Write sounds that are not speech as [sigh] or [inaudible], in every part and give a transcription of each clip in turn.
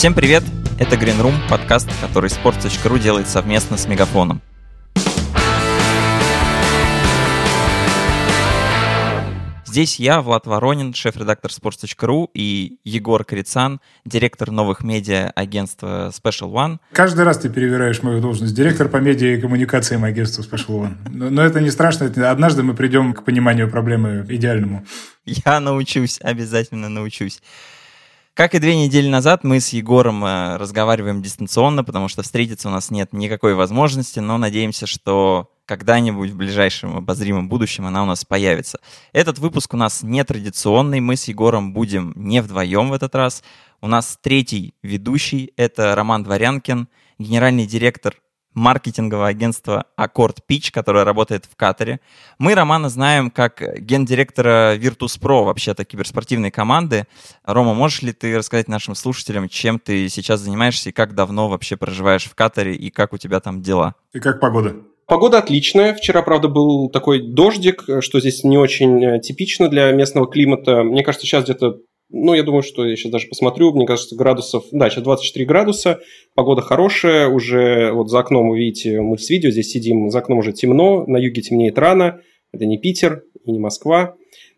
Всем привет! Это Green Room, подкаст, который sports.ru делает совместно с Мегафоном. Здесь я, Влад Воронин, шеф-редактор sports.ru и Егор Крицан, директор новых медиа агентства Special One. Каждый раз ты перевираешь мою должность. Директор по медиа и коммуникациям агентства Special One. Но, но это не страшно. Однажды мы придем к пониманию проблемы идеальному. Я научусь, обязательно научусь. Как и две недели назад, мы с Егором э, разговариваем дистанционно, потому что встретиться у нас нет никакой возможности, но надеемся, что когда-нибудь в ближайшем обозримом будущем она у нас появится. Этот выпуск у нас нетрадиционный, мы с Егором будем не вдвоем в этот раз. У нас третий ведущий, это Роман Дворянкин, генеральный директор маркетингового агентства Аккорд Pitch, которое работает в Катаре. Мы Романа знаем как гендиректора Virtus.pro, вообще-то киберспортивной команды. Рома, можешь ли ты рассказать нашим слушателям, чем ты сейчас занимаешься и как давно вообще проживаешь в Катаре и как у тебя там дела? И как погода? Погода отличная. Вчера, правда, был такой дождик, что здесь не очень э, типично для местного климата. Мне кажется, сейчас где-то, ну, я думаю, что я сейчас даже посмотрю, мне кажется, градусов, да, сейчас 24 градуса, погода хорошая, уже вот за окном, вы видите, мы с видео здесь сидим, за окном уже темно, на юге темнеет рано, это не Питер и не Москва.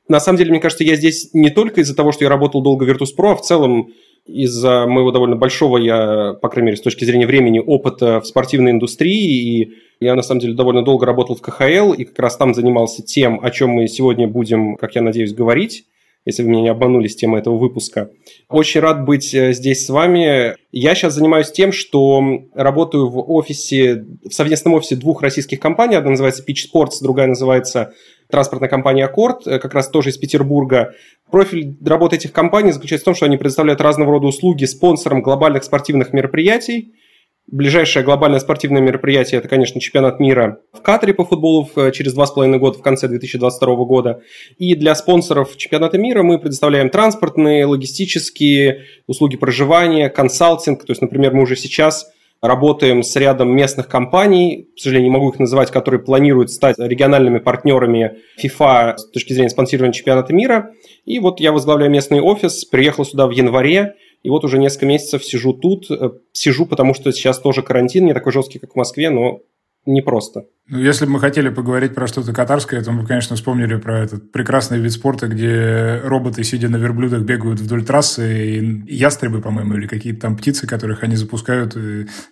На самом деле, мне кажется, я здесь не только из-за того, что я работал долго в Virtus.pro, а в целом из-за моего довольно большого, я, по крайней мере, с точки зрения времени, опыта в спортивной индустрии. И я, на самом деле, довольно долго работал в КХЛ, и как раз там занимался тем, о чем мы сегодня будем, как я надеюсь, говорить если вы меня не обманули с темой этого выпуска. Очень рад быть э, здесь с вами. Я сейчас занимаюсь тем, что работаю в офисе, в совместном офисе двух российских компаний. Одна называется Pitch Sports, другая называется транспортная компания Аккорд, э, как раз тоже из Петербурга. Профиль работы этих компаний заключается в том, что они предоставляют разного рода услуги спонсорам глобальных спортивных мероприятий. Ближайшее глобальное спортивное мероприятие – это, конечно, чемпионат мира в Катаре по футболу через два с половиной года, в конце 2022 года. И для спонсоров чемпионата мира мы предоставляем транспортные, логистические, услуги проживания, консалтинг. То есть, например, мы уже сейчас работаем с рядом местных компаний, к сожалению, не могу их называть, которые планируют стать региональными партнерами FIFA с точки зрения спонсирования чемпионата мира. И вот я возглавляю местный офис, приехал сюда в январе, и вот уже несколько месяцев сижу тут. Э, сижу, потому что сейчас тоже карантин, не такой жесткий, как в Москве, но непросто. Ну, если бы мы хотели поговорить про что-то катарское, то мы, конечно, вспомнили про этот прекрасный вид спорта, где роботы, сидя на верблюдах, бегают вдоль трассы, и ястребы, по-моему, или какие-то там птицы, которых они запускают.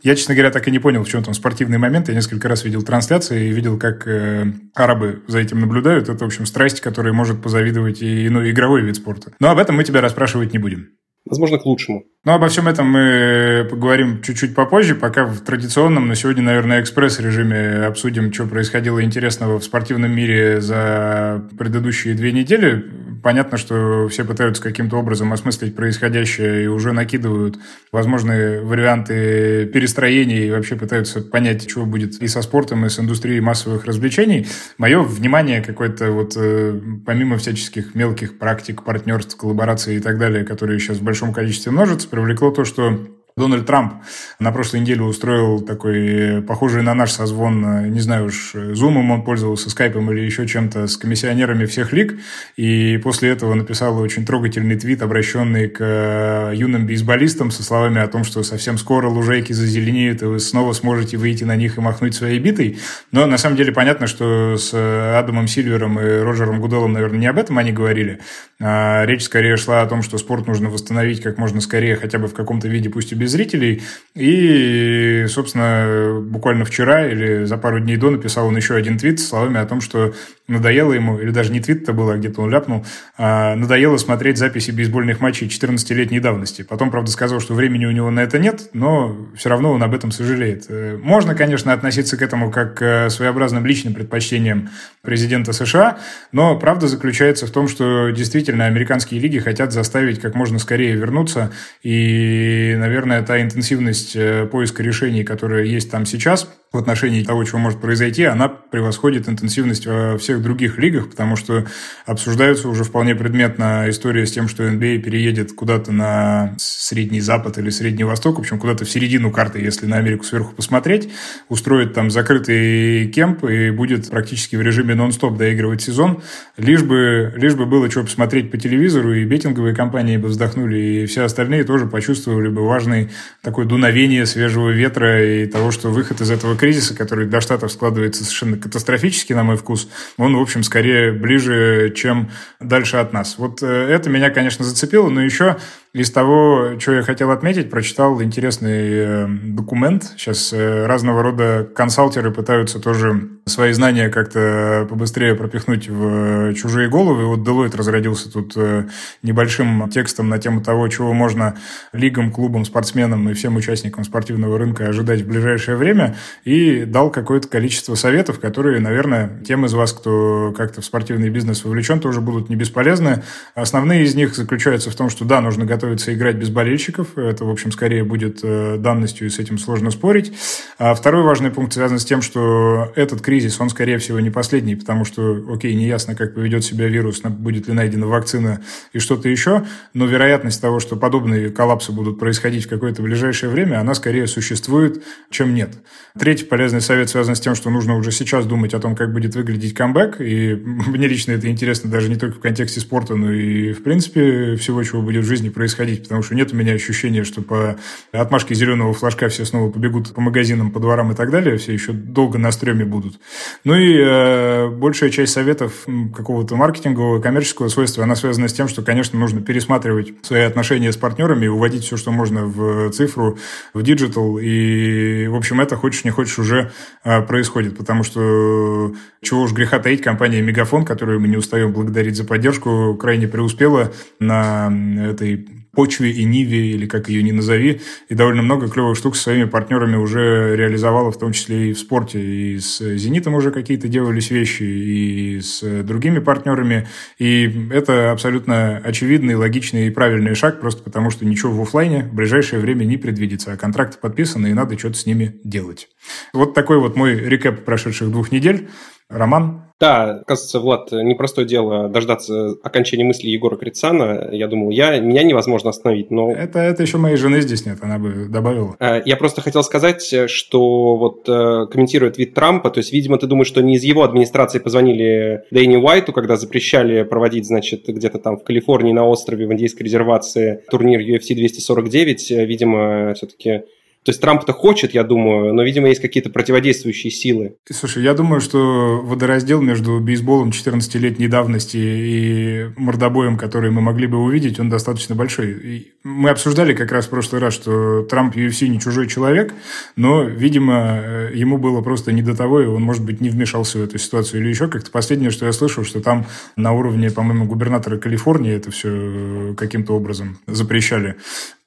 Я, честно говоря, так и не понял, в чем там спортивный момент. Я несколько раз видел трансляции и видел, как э, арабы за этим наблюдают. Это, в общем, страсть, которой может позавидовать и ну, игровой вид спорта. Но об этом мы тебя расспрашивать не будем. Возможно, к лучшему. Ну, обо всем этом мы поговорим чуть-чуть попозже, пока в традиционном, но сегодня, наверное, экспресс-режиме обсудим, что происходило интересного в спортивном мире за предыдущие две недели. Понятно, что все пытаются каким-то образом осмыслить происходящее и уже накидывают возможные варианты перестроений и вообще пытаются понять, чего будет и со спортом, и с индустрией массовых развлечений. Мое внимание какое-то вот э, помимо всяческих мелких практик, партнерств, коллабораций и так далее, которые сейчас в большом количестве множатся, привлекло то, что Дональд Трамп на прошлой неделе устроил такой э, похожий на наш созвон, э, не знаю уж, зумом он пользовался, скайпом или еще чем-то с комиссионерами всех лиг, и после этого написал очень трогательный твит, обращенный к э, юным бейсболистам со словами о том, что совсем скоро лужайки зазеленеют, и вы снова сможете выйти на них и махнуть своей битой. Но на самом деле понятно, что с Адамом Сильвером и Роджером Гуделом, наверное, не об этом они говорили. А речь скорее шла о том, что спорт нужно восстановить как можно скорее, хотя бы в каком-то виде, пусть и без зрителей. И, собственно, буквально вчера или за пару дней до написал он еще один твит с словами о том, что надоело ему, или даже не твит это было, а где-то он ляпнул, а надоело смотреть записи бейсбольных матчей 14-летней давности. Потом, правда, сказал, что времени у него на это нет, но все равно он об этом сожалеет. Э, можно, конечно, относиться к этому как к своеобразным личным предпочтениям президента США, но правда заключается в том, что действительно американские лиги хотят заставить как можно скорее вернуться, и, наверное, та интенсивность э, поиска решений, которая есть там сейчас, в отношении того, чего может произойти, она превосходит интенсивность во всех других лигах, потому что обсуждаются уже вполне предметно история с тем, что NBA а переедет куда-то на Средний Запад или Средний Восток, в общем, куда-то в середину карты, если на Америку сверху посмотреть, устроит там закрытый кемп и будет практически в режиме нон-стоп доигрывать сезон, лишь бы, лишь бы было что посмотреть по телевизору, и бетинговые компании бы вздохнули, и все остальные тоже почувствовали бы важный такой дуновение свежего ветра и того, что выход из этого кризиса, который для Штатов складывается совершенно катастрофически, на мой вкус, он, в общем, скорее ближе, чем дальше от нас. Вот э, это меня, конечно, зацепило, но еще из того, что я хотел отметить, прочитал интересный э, документ. Сейчас э, разного рода консалтеры пытаются тоже свои знания как-то побыстрее пропихнуть в чужие головы. Вот Deloitte разродился тут э, небольшим текстом на тему того, чего можно лигам, клубам, спортсменам и всем участникам спортивного рынка ожидать в ближайшее время, и дал какое-то количество советов, которые, наверное, тем из вас, кто как-то в спортивный бизнес вовлечен, тоже будут не бесполезны. Основные из них заключаются в том, что да, нужно готовить готовится играть без болельщиков. Это, в общем, скорее будет э, данностью, и с этим сложно спорить. А второй важный пункт связан с тем, что этот кризис, он, скорее всего, не последний, потому что, окей, неясно, как поведет себя вирус, будет ли найдена вакцина и что-то еще, но вероятность того, что подобные коллапсы будут происходить в какое-то ближайшее время, она скорее существует, чем нет. Третий полезный совет связан с тем, что нужно уже сейчас думать о том, как будет выглядеть камбэк, и [laughs] мне лично это интересно даже не только в контексте спорта, но и, в принципе, всего, чего будет в жизни происходить происходить, потому что нет у меня ощущения, что по отмашке зеленого флажка все снова побегут по магазинам, по дворам и так далее, все еще долго на стреме будут. Ну и э, большая часть советов какого-то маркетингового, коммерческого свойства, она связана с тем, что, конечно, нужно пересматривать свои отношения с партнерами, уводить все, что можно в цифру, в digital, и, в общем, это, хочешь не хочешь, уже э, происходит, потому что, чего уж греха таить, компания Мегафон, которую мы не устаем благодарить за поддержку, крайне преуспела на этой почве и Ниве, или как ее ни назови, и довольно много клевых штук со своими партнерами уже реализовала, в том числе и в спорте. И с «Зенитом» уже какие-то делались вещи, и с другими партнерами. И это абсолютно очевидный, логичный и правильный шаг, просто потому что ничего в офлайне в ближайшее время не предвидится, а контракты подписаны, и надо что-то с ними делать. Вот такой вот мой рекэп прошедших двух недель. Роман, да, кажется, Влад, непростое дело дождаться окончания мысли Егора Крицана. Я думал, я, меня невозможно остановить, но... Это, это еще моей жены здесь нет, она бы добавила. Э, я просто хотел сказать, что вот э, комментирует вид Трампа, то есть, видимо, ты думаешь, что не из его администрации позвонили Дэйни Уайту, когда запрещали проводить, значит, где-то там в Калифорнии на острове в индейской резервации турнир UFC 249. Видимо, все-таки то есть Трамп-то хочет, я думаю, но, видимо, есть какие-то противодействующие силы. Слушай, я думаю, что водораздел между бейсболом 14-летней давности и мордобоем, который мы могли бы увидеть, он достаточно большой. И мы обсуждали как раз в прошлый раз, что Трамп UFC не чужой человек, но, видимо, ему было просто не до того, и он, может быть, не вмешался в эту ситуацию или еще как-то. Последнее, что я слышал, что там на уровне, по-моему, губернатора Калифорнии это все каким-то образом запрещали.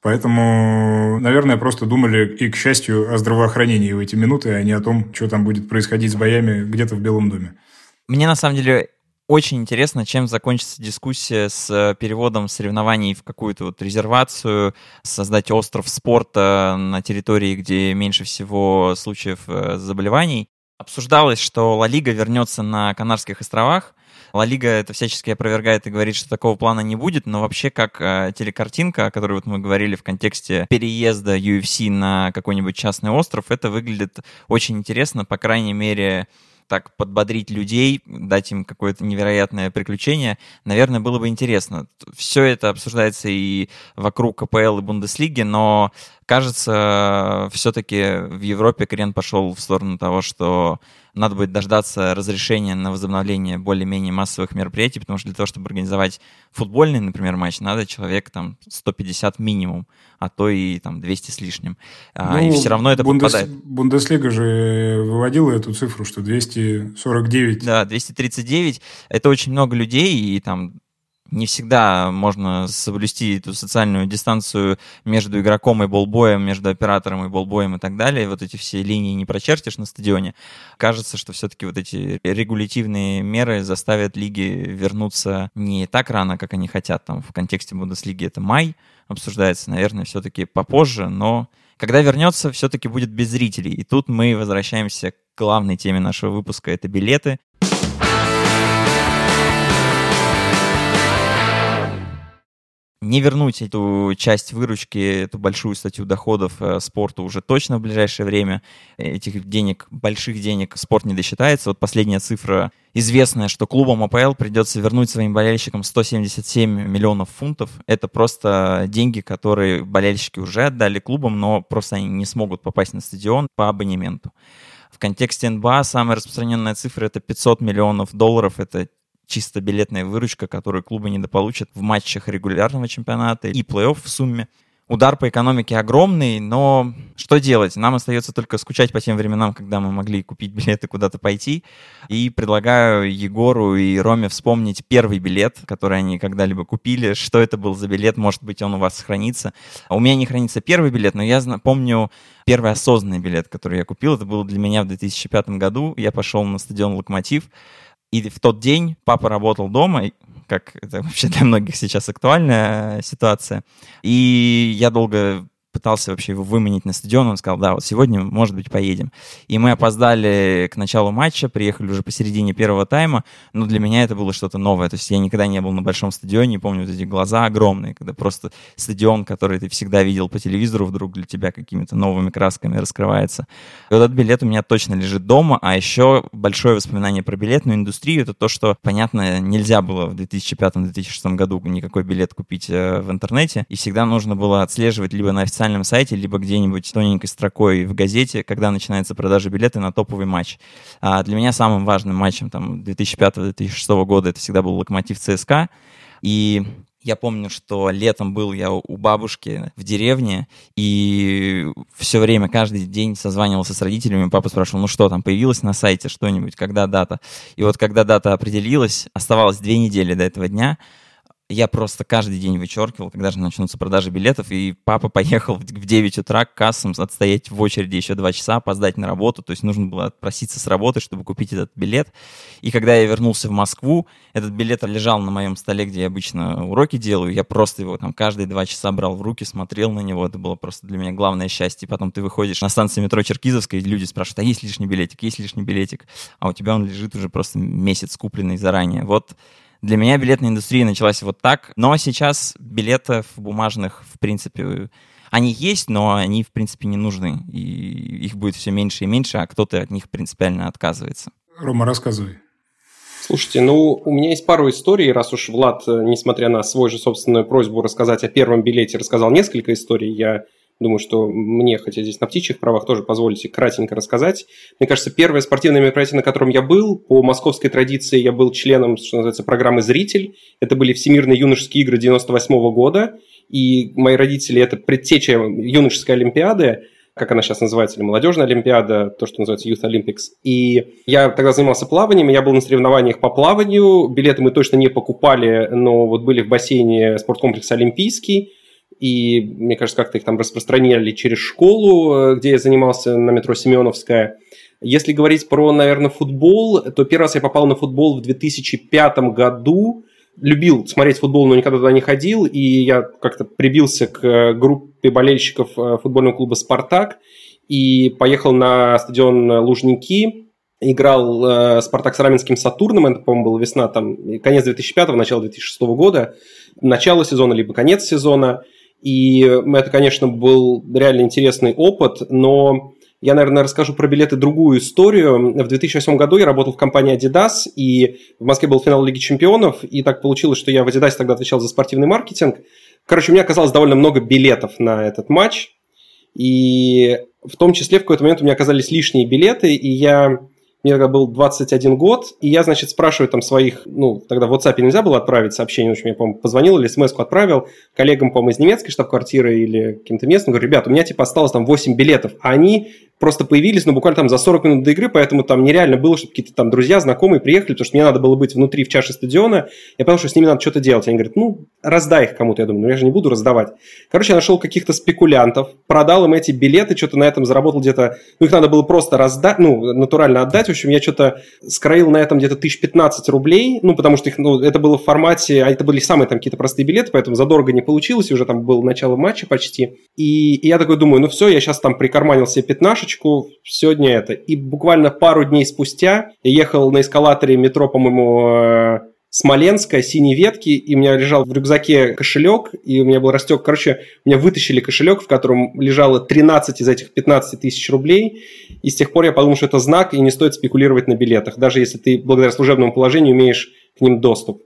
Поэтому, наверное, просто думали и, к счастью, о здравоохранении в эти минуты, а не о том, что там будет происходить с боями где-то в Белом доме. Мне, на самом деле, очень интересно, чем закончится дискуссия с э, переводом соревнований в какую-то вот резервацию, создать остров спорта на территории, где меньше всего случаев э, заболеваний. Обсуждалось, что Ла Лига вернется на Канарских островах, Ла Лига это всячески опровергает и говорит, что такого плана не будет, но вообще как э, телекартинка, о которой вот мы говорили в контексте переезда UFC на какой-нибудь частный остров, это выглядит очень интересно, по крайней мере, так подбодрить людей, дать им какое-то невероятное приключение, наверное, было бы интересно. Все это обсуждается и вокруг КПЛ и Бундеслиги, но кажется, все-таки в Европе крен пошел в сторону того, что надо будет дождаться разрешения на возобновление более-менее массовых мероприятий, потому что для того, чтобы организовать футбольный, например, матч, надо человек там 150 минимум, а то и там 200 с лишним. А, ну, и все равно это Бундес... попадает. Бундеслига же выводила эту цифру, что 249. Да, 239. Это очень много людей, и там не всегда можно соблюсти эту социальную дистанцию между игроком и болбоем, между оператором и болбоем и так далее. Вот эти все линии не прочертишь на стадионе. Кажется, что все-таки вот эти регулятивные меры заставят лиги вернуться не так рано, как они хотят. Там в контексте Бундеслиги это май обсуждается, наверное, все-таки попозже, но Когда вернется, все-таки будет без зрителей. И тут мы возвращаемся к главной теме нашего выпуска. Это билеты. Не вернуть эту часть выручки, эту большую статью доходов э, спорту уже точно в ближайшее время. Этих денег, больших денег спорт не досчитается. Вот последняя цифра известная, что клубам АПЛ придется вернуть своим болельщикам 177 миллионов фунтов. Это просто деньги, которые болельщики уже отдали клубам, но просто они не смогут попасть на стадион по абонементу. В контексте НБА самая распространенная цифра это 500 миллионов долларов. Это чисто билетная выручка, которую клубы недополучат в матчах регулярного чемпионата и плей-офф в сумме. Удар по экономике огромный, но что делать? Нам остается только скучать по тем временам, когда мы могли купить [laughs] билеты куда-то пойти. И предлагаю Егору и Роме вспомнить первый билет, который они когда-либо купили. Что это был за билет? Может быть, он у вас хранится. У меня не хранится первый билет, но я помню первый осознанный билет, который я купил. Это был для меня в 2005 году. Я пошел на стадион «Локомотив». И в тот день папа работал дома, как это [laughs] вообще для многих сейчас актуальная ситуация. И я долго пытался вообще его выманить на стадион, он сказал, да, вот сегодня, может быть, поедем. И мы опоздали к началу матча, приехали уже посередине первого тайма, но для меня это было что-то новое, то есть я никогда не был на большом стадионе, помню вот эти глаза огромные, когда просто стадион, который ты всегда видел по телевизору, вдруг для тебя какими-то новыми красками раскрывается. И вот этот билет у меня точно лежит дома, а еще большое воспоминание про билетную индустрию, это то, что, понятно, нельзя было в 2005-2006 году никакой билет купить э, в интернете, и всегда нужно было отслеживать либо на официальном официальном сайте, либо где-нибудь тоненькой строкой в газете, когда начинается продажа билета на топовый матч. А для меня самым важным матчем там 2005-2006 года это всегда был Локомотив ЦСКА. И я помню, что летом был я у бабушки в деревне, и все время, каждый день созванивался с родителями, папа спрашивал, ну что там, появилось на сайте что-нибудь, когда дата? И вот когда дата определилась, оставалось две недели до этого дня, я просто каждый день вычеркивал, когда же начнутся продажи билетов, и папа поехал в 9 утра к кассам, отстоять в очереди еще 2 часа, опоздать на работу, то есть нужно было отпроситься с работы, чтобы купить этот билет. И когда я вернулся в Москву, этот билет лежал на моем столе, где я обычно уроки делаю, я просто его там каждые 2 часа брал в руки, смотрел на него, это было просто для меня главное счастье. Потом ты выходишь на станции метро Черкизовской, и люди спрашивают, а есть лишний билетик, есть лишний билетик, а у тебя он лежит уже просто месяц купленный заранее. Вот для меня билетная индустрия началась вот так, но сейчас билетов бумажных, в принципе, они есть, но они, в принципе, не нужны. И их будет все меньше и меньше, а кто-то от них принципиально отказывается. Рома, рассказывай. Слушайте, ну, у меня есть пару историй, раз уж Влад, несмотря на свою же собственную просьбу рассказать о первом билете, рассказал несколько историй, я Думаю, что мне, хотя здесь на птичьих правах, тоже позволите кратенько рассказать. Мне кажется, первое спортивное мероприятие, на котором я был, по московской традиции я был членом, что называется, программы «Зритель». Это были Всемирные юношеские игры 98 года. И мои родители – это предтеча юношеской олимпиады, как она сейчас называется, или молодежная олимпиада, то, что называется Youth Olympics. И я тогда занимался плаванием, я был на соревнованиях по плаванию, билеты мы точно не покупали, но вот были в бассейне спорткомплекса «Олимпийский», и, мне кажется, как-то их там распространяли через школу, э, где я занимался на метро Семеновская. Если говорить про, наверное, футбол, то первый раз я попал на футбол в 2005 году. Любил смотреть футбол, но никогда туда не ходил. И я как-то прибился к э, группе болельщиков э, футбольного клуба «Спартак» и поехал на стадион Лужники. Играл «Спартак» с Раменским «Сатурном». Это, по-моему, была весна, там, конец 2005 начало 2006 года. Начало сезона, либо конец сезона – и это, конечно, был реально интересный опыт, но я, наверное, расскажу про билеты другую историю. В 2008 году я работал в компании Adidas, и в Москве был финал Лиги Чемпионов, и так получилось, что я в Adidas тогда отвечал за спортивный маркетинг. Короче, у меня оказалось довольно много билетов на этот матч, и в том числе в какой-то момент у меня оказались лишние билеты, и я мне тогда был 21 год, и я, значит, спрашиваю там своих, ну, тогда в WhatsApp нельзя было отправить сообщение, в общем, я, по-моему, позвонил или смс отправил коллегам, по-моему, из немецкой штаб-квартиры или каким-то местным, говорю, ребят, у меня, типа, осталось там 8 билетов, а они просто появились, ну, буквально там за 40 минут до игры, поэтому там нереально было, чтобы какие-то там друзья, знакомые приехали, потому что мне надо было быть внутри в чаше стадиона. Я понял, что с ними надо что-то делать. Они говорят, ну, раздай их кому-то. Я думаю, ну я же не буду раздавать. Короче, я нашел каких-то спекулянтов, продал им эти билеты, что-то на этом заработал где-то, ну, их надо было просто раздать, ну, натурально отдать. В общем, я что-то скроил на этом где-то 1015 рублей, ну, потому что их, ну, это было в формате, а это были самые там какие-то простые билеты, поэтому задорого не получилось, уже там было начало матча почти. И, и я такой думаю, ну все, я сейчас там прикарманил себе пятнашечку, сегодня это. И буквально пару дней спустя я ехал на эскалаторе метро, по-моему, э, Смоленская, синие ветки, и у меня лежал в рюкзаке кошелек, и у меня был растек. Короче, меня вытащили кошелек, в котором лежало 13 из этих 15 тысяч рублей, и с тех пор я подумал, что это знак, и не стоит спекулировать на билетах, даже если ты благодаря служебному положению имеешь к ним доступ.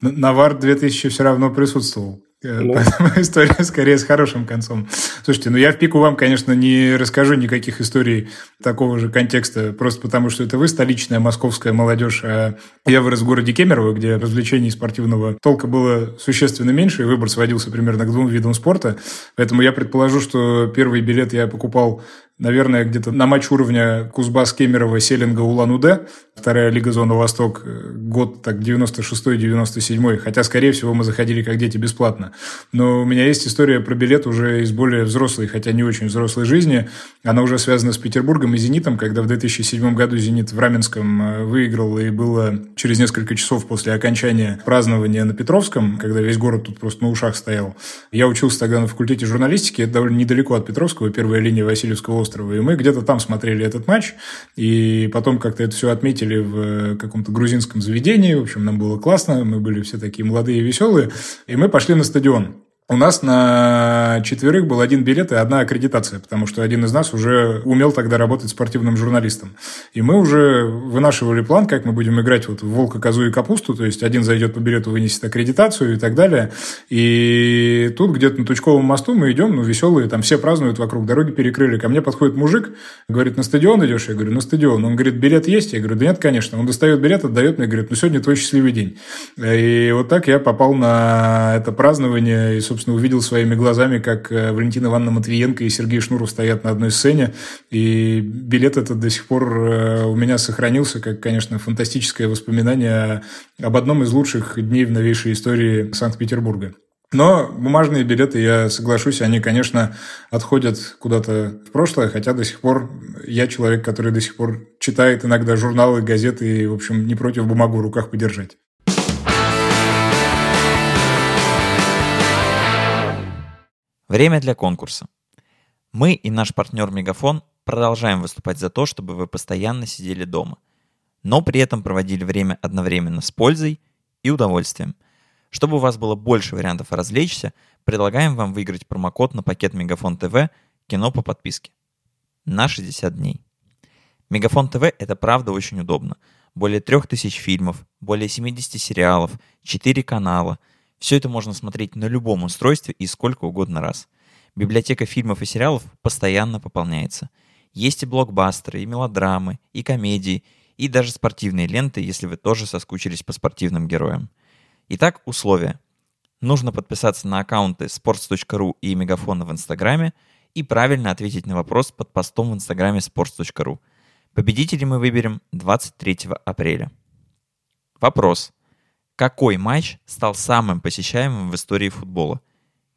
Навар 2000 все равно присутствовал. Э, ну. [laughs] Поэтому история скорее с хорошим концом. Слушайте, ну я в пику вам, конечно, не расскажу никаких историй такого же контекста, просто потому что это вы, столичная московская молодежь, а я вырос в городе Кемерово, где развлечений спортивного толка было существенно меньше, и выбор сводился примерно к двум видам спорта. Поэтому я предположу, что первый билет я покупал наверное, где-то на матч уровня Кузбасс, Кемерово, Селинга, Улан-Удэ, вторая лига Зона Восток, э, год так 96-97, хотя, скорее всего, мы заходили как дети бесплатно. Но у меня есть история про билет уже из более взрослой, хотя не очень взрослой жизни. Она уже связана с Петербургом и «Зенитом», когда в 2007 году «Зенит» в Раменском э, выиграл, и было через несколько часов после окончания празднования на Петровском, когда весь город тут просто на ушах стоял. Я учился тогда на факультете журналистики, это довольно недалеко от Петровского, первая линия Васильевского острова. И мы где-то там смотрели этот матч, и потом как-то это все отметили в э, каком-то грузинском заведении. В общем, нам было классно, мы были все такие молодые и веселые. И мы пошли на стадион. У нас на четверых был один билет и одна аккредитация, потому что один из нас уже умел тогда работать спортивным журналистом. И мы уже вынашивали план, как мы будем играть вот в «Волка, козу и капусту», то есть один зайдет по билету, вынесет аккредитацию и так далее. И тут где-то на Тучковом мосту мы идем, ну, веселые, там все празднуют, вокруг дороги перекрыли. Ко мне подходит мужик, говорит, на стадион идешь? Я говорю, на стадион. Он говорит, билет есть? Я говорю, да нет, конечно. Он достает билет, отдает мне, говорит, ну, сегодня твой счастливый день. И вот так я попал на это празднование, и, собственно, увидел своими глазами, как э, Валентина Ивановна Матвиенко и Сергей Шнуров стоят на одной сцене, и билет этот до сих пор э, у меня сохранился, как, конечно, фантастическое воспоминание об одном из лучших дней в новейшей истории Санкт-Петербурга. Но бумажные билеты, я соглашусь, они, конечно, отходят куда-то в прошлое, хотя до сих пор я человек, который до сих пор читает иногда журналы, газеты и, в общем, не против бумагу в руках подержать. Время для конкурса. Мы и наш партнер Мегафон продолжаем выступать за то, чтобы вы постоянно сидели дома, но при этом проводили время одновременно с пользой и удовольствием. Чтобы у вас было больше вариантов развлечься, предлагаем вам выиграть промокод на пакет Мегафон ТВ «Кино по подписке» на 60 дней. Мегафон ТВ – это правда очень удобно. Более 3000 фильмов, более 70 сериалов, 4 канала – все это можно смотреть на любом устройстве и сколько угодно раз. Библиотека фильмов и сериалов постоянно пополняется. Есть и блокбастеры, и мелодрамы, и комедии, и даже спортивные ленты, если вы тоже соскучились по спортивным героям. Итак, условия. Нужно подписаться на аккаунты sports.ru и Мегафона в Инстаграме и правильно ответить на вопрос под постом в Инстаграме sports.ru. Победителей мы выберем 23 апреля. Вопрос. Какой матч стал самым посещаемым в истории футбола?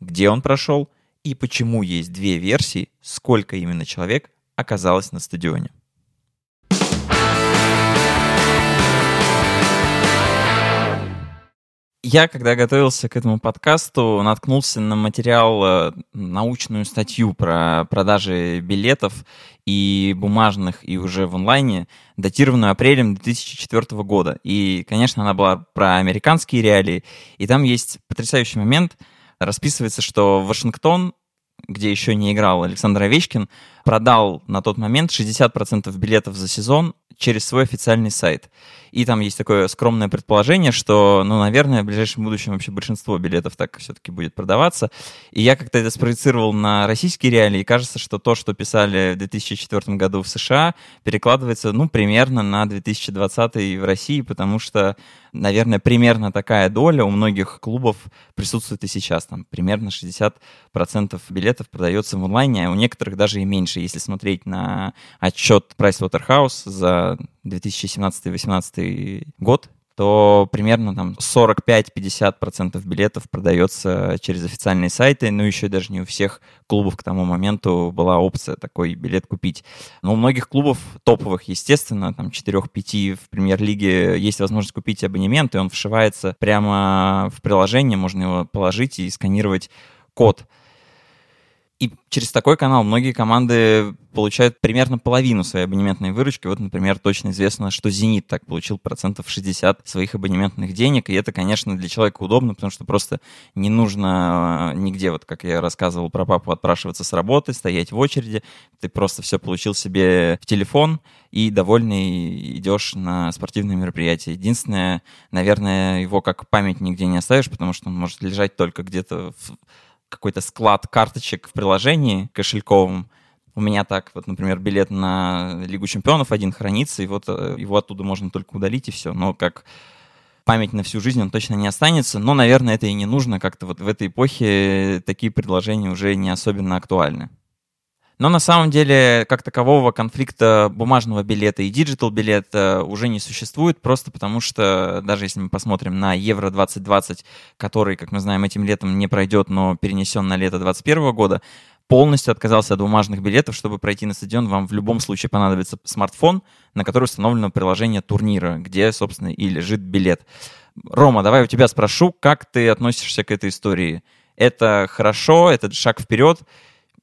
Где он прошел? И почему есть две версии, сколько именно человек оказалось на стадионе? Я, когда готовился к этому подкасту, наткнулся на материал, э, научную статью про продажи билетов и бумажных, и уже в онлайне, датированную апрелем 2004 года. И, конечно, она была про американские реалии. И там есть потрясающий момент. Расписывается, что Вашингтон где еще не играл Александр Овечкин, продал на тот момент 60% билетов за сезон через свой официальный сайт. И там есть такое скромное предположение, что, ну, наверное, в ближайшем будущем вообще большинство билетов так все-таки будет продаваться. И я как-то это спроецировал на российские реалии, и кажется, что то, что писали в 2004 году в США, перекладывается, ну, примерно на 2020 в России, потому что, наверное, примерно такая доля у многих клубов присутствует и сейчас. Там примерно 60% билетов продается в онлайне, а у некоторых даже и меньше, если смотреть на отчет Pricewaterhouse за 2017-2018 год, то примерно там 45-50% билетов продается через официальные сайты, ну еще даже не у всех клубов к тому моменту была опция такой билет купить. Но у многих клубов топовых, естественно, там 4-5 в премьер-лиге есть возможность купить абонемент, и он вшивается прямо в приложение, можно его положить и сканировать код. И через такой канал многие команды получают примерно половину своей абонементной выручки. Вот, например, точно известно, что «Зенит» так получил процентов 60 своих абонементных денег, и это, конечно, для человека удобно, потому что просто не нужно а, нигде, вот как я рассказывал про папу, отпрашиваться с работы, стоять в очереди. Ты просто все получил себе в телефон и довольный идешь на спортивное мероприятие. Единственное, наверное, его как память нигде не оставишь, потому что он может лежать только где-то в какой-то склад карточек в приложении кошельковом. У меня так, вот, например, билет на Лигу чемпионов один хранится, и вот э, его оттуда можно только удалить, и все. Но как память на всю жизнь он точно не останется, но, наверное, это и не нужно. Как-то вот в этой эпохе такие предложения уже не особенно актуальны. Но на самом деле, как такового конфликта бумажного билета и digital билета уже не существует, просто потому что, даже если мы посмотрим на Евро 2020, который, как мы знаем, этим летом не пройдет, но перенесен на лето 2021 года, полностью отказался от бумажных билетов. Чтобы пройти на стадион, вам в любом случае понадобится смартфон, на который установлено приложение турнира, где, собственно, и лежит билет. Рома, давай у тебя спрошу, как ты относишься к этой истории? Это хорошо, это шаг вперед,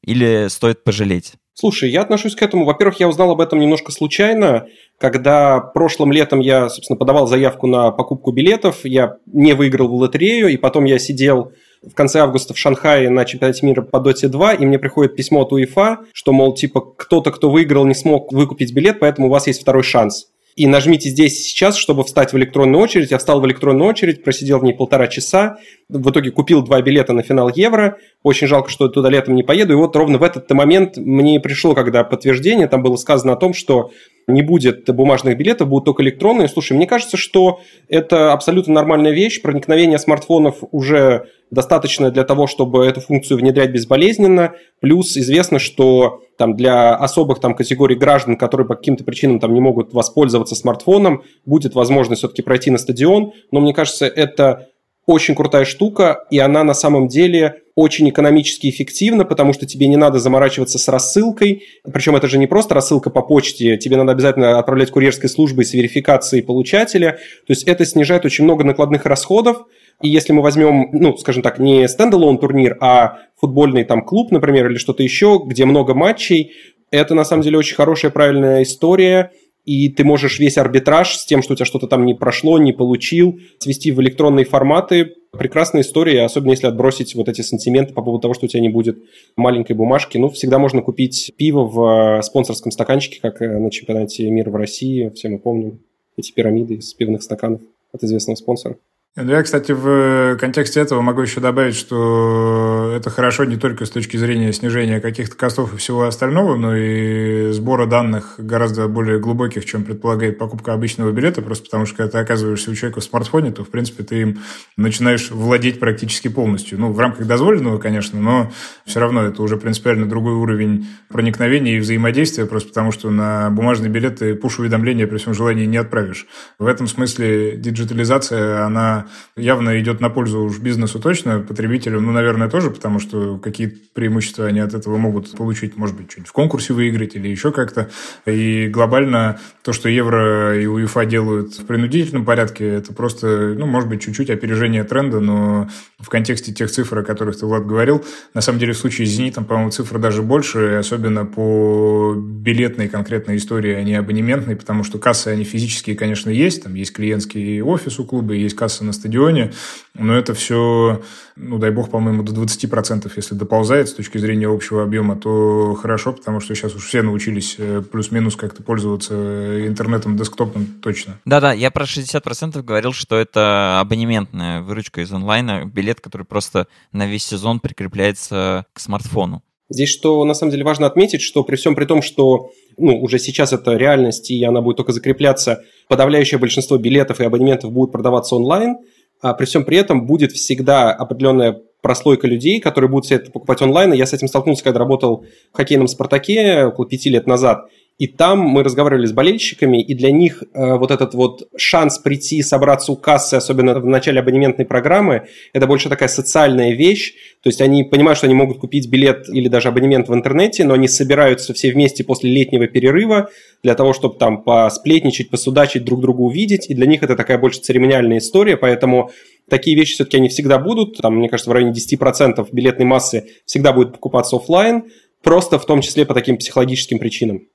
или стоит пожалеть? Слушай, я отношусь к этому. Во-первых, я узнал об этом немножко случайно, когда прошлым летом я, собственно, подавал заявку на покупку билетов, я не выиграл в лотерею, и потом я сидел в конце августа в Шанхае на чемпионате мира по Доте 2, и мне приходит письмо от УЕФА, что, мол, типа, кто-то, кто выиграл, не смог выкупить билет, поэтому у вас есть второй шанс и нажмите здесь сейчас, чтобы встать в электронную очередь. Я встал в электронную очередь, просидел в ней полтора часа, в итоге купил два билета на финал Евро. Очень жалко, что туда летом не поеду. И вот ровно в этот момент мне пришло, когда подтверждение, там было сказано о том, что не будет бумажных билетов, будут только электронные. Слушай, мне кажется, что это абсолютно нормальная вещь. Проникновение смартфонов уже достаточно для того, чтобы эту функцию внедрять безболезненно. Плюс известно, что там, для особых там, категорий граждан, которые по каким-то причинам там, не могут воспользоваться смартфоном, будет возможность все-таки пройти на стадион. Но мне кажется, это очень крутая штука, и она на самом деле очень экономически эффективна, потому что тебе не надо заморачиваться с рассылкой. Причем это же не просто рассылка по почте, тебе надо обязательно отправлять курьерской службой с верификацией получателя. То есть это снижает очень много накладных расходов. И если мы возьмем, ну, скажем так, не стендалон турнир, а футбольный там клуб, например, или что-то еще, где много матчей, это на самом деле очень хорошая, правильная история – и ты можешь весь арбитраж с тем, что у тебя что-то там не прошло, не получил, свести в электронные форматы. Прекрасная история, особенно если отбросить вот эти сантименты по поводу того, что у тебя не будет маленькой бумажки. Ну, всегда можно купить пиво в э, спонсорском стаканчике, как э, на чемпионате мира в России. Все мы помним эти пирамиды из пивных стаканов от известного спонсора. Ну, я, кстати, в контексте этого могу еще добавить, что это хорошо не только с точки зрения снижения каких-то костов и всего остального, но и сбора данных гораздо более глубоких, чем предполагает покупка обычного билета, просто потому что когда ты оказываешься у человека в смартфоне, то, в принципе, ты им начинаешь владеть практически полностью. Ну, в рамках дозволенного, конечно, но все равно это уже принципиально другой уровень проникновения и взаимодействия, просто потому что на бумажный билет ты пуш-уведомления при всем желании не отправишь. В этом смысле диджитализация, она явно идет на пользу уж бизнесу точно, потребителям, ну, наверное, тоже, потому что какие преимущества они от этого могут получить, может быть, что-нибудь в конкурсе выиграть или еще как-то. И глобально то, что Евро и УЕФА делают в принудительном порядке, это просто, ну, может быть, чуть-чуть опережение тренда, но в контексте тех цифр, о которых ты, Влад, говорил, на самом деле в случае с «Зенитом», по-моему, цифры даже больше, особенно по билетной конкретной истории, а не абонементной, потому что кассы, они физические, конечно, есть, там есть клиентский офис у клуба, есть касса на стадионе, но это все, ну, дай бог, по-моему, до 20%, если доползает с точки зрения общего объема, то хорошо, потому что сейчас уж все научились э, плюс-минус как-то пользоваться интернетом десктопным точно. Да-да, я про 60% говорил, что это абонементная выручка из онлайна, билет, который просто на весь сезон прикрепляется к смартфону. Здесь что на самом деле важно отметить, что при всем при том, что ну, уже сейчас это реальность, и она будет только закрепляться, подавляющее большинство билетов и абонементов будут продаваться онлайн, а при всем при этом будет всегда определенная прослойка людей, которые будут все это покупать онлайн. Я с этим столкнулся, когда работал в хоккейном «Спартаке» около пяти лет назад. И там мы разговаривали с болельщиками, и для них э, вот этот вот шанс прийти, собраться у кассы, особенно в начале абонементной программы, это больше такая социальная вещь. То есть они понимают, что они могут купить билет или даже абонемент в интернете, но они собираются все вместе после летнего перерыва для того, чтобы там посплетничать, посудачить, друг друга увидеть. И для них это такая больше церемониальная история, поэтому такие вещи все-таки они всегда будут. Там, мне кажется, в районе 10% билетной массы всегда будет покупаться офлайн, просто в том числе по таким психологическим причинам.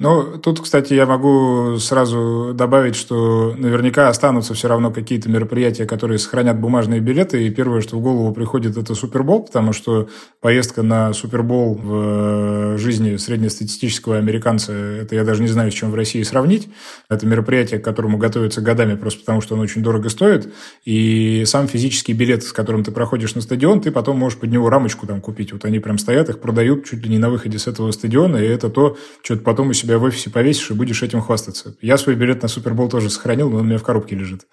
Ну, тут, кстати, я могу сразу добавить, что наверняка останутся все равно какие-то мероприятия, которые сохранят бумажные билеты, и первое, что в голову приходит, это Супербол, потому что поездка на Супербол в э, жизни среднестатистического американца, это я даже не знаю, с чем в России сравнить. Это мероприятие, к которому готовятся годами, просто потому что оно очень дорого стоит, и сам физический билет, с которым ты проходишь на стадион, ты потом можешь под него рамочку там купить. Вот они прям стоят, их продают чуть ли не на выходе с этого стадиона, и это то, что ты потом у в офисе повесишь и будешь этим хвастаться. Я свой билет на Супербол тоже сохранил, но он у меня в коробке лежит.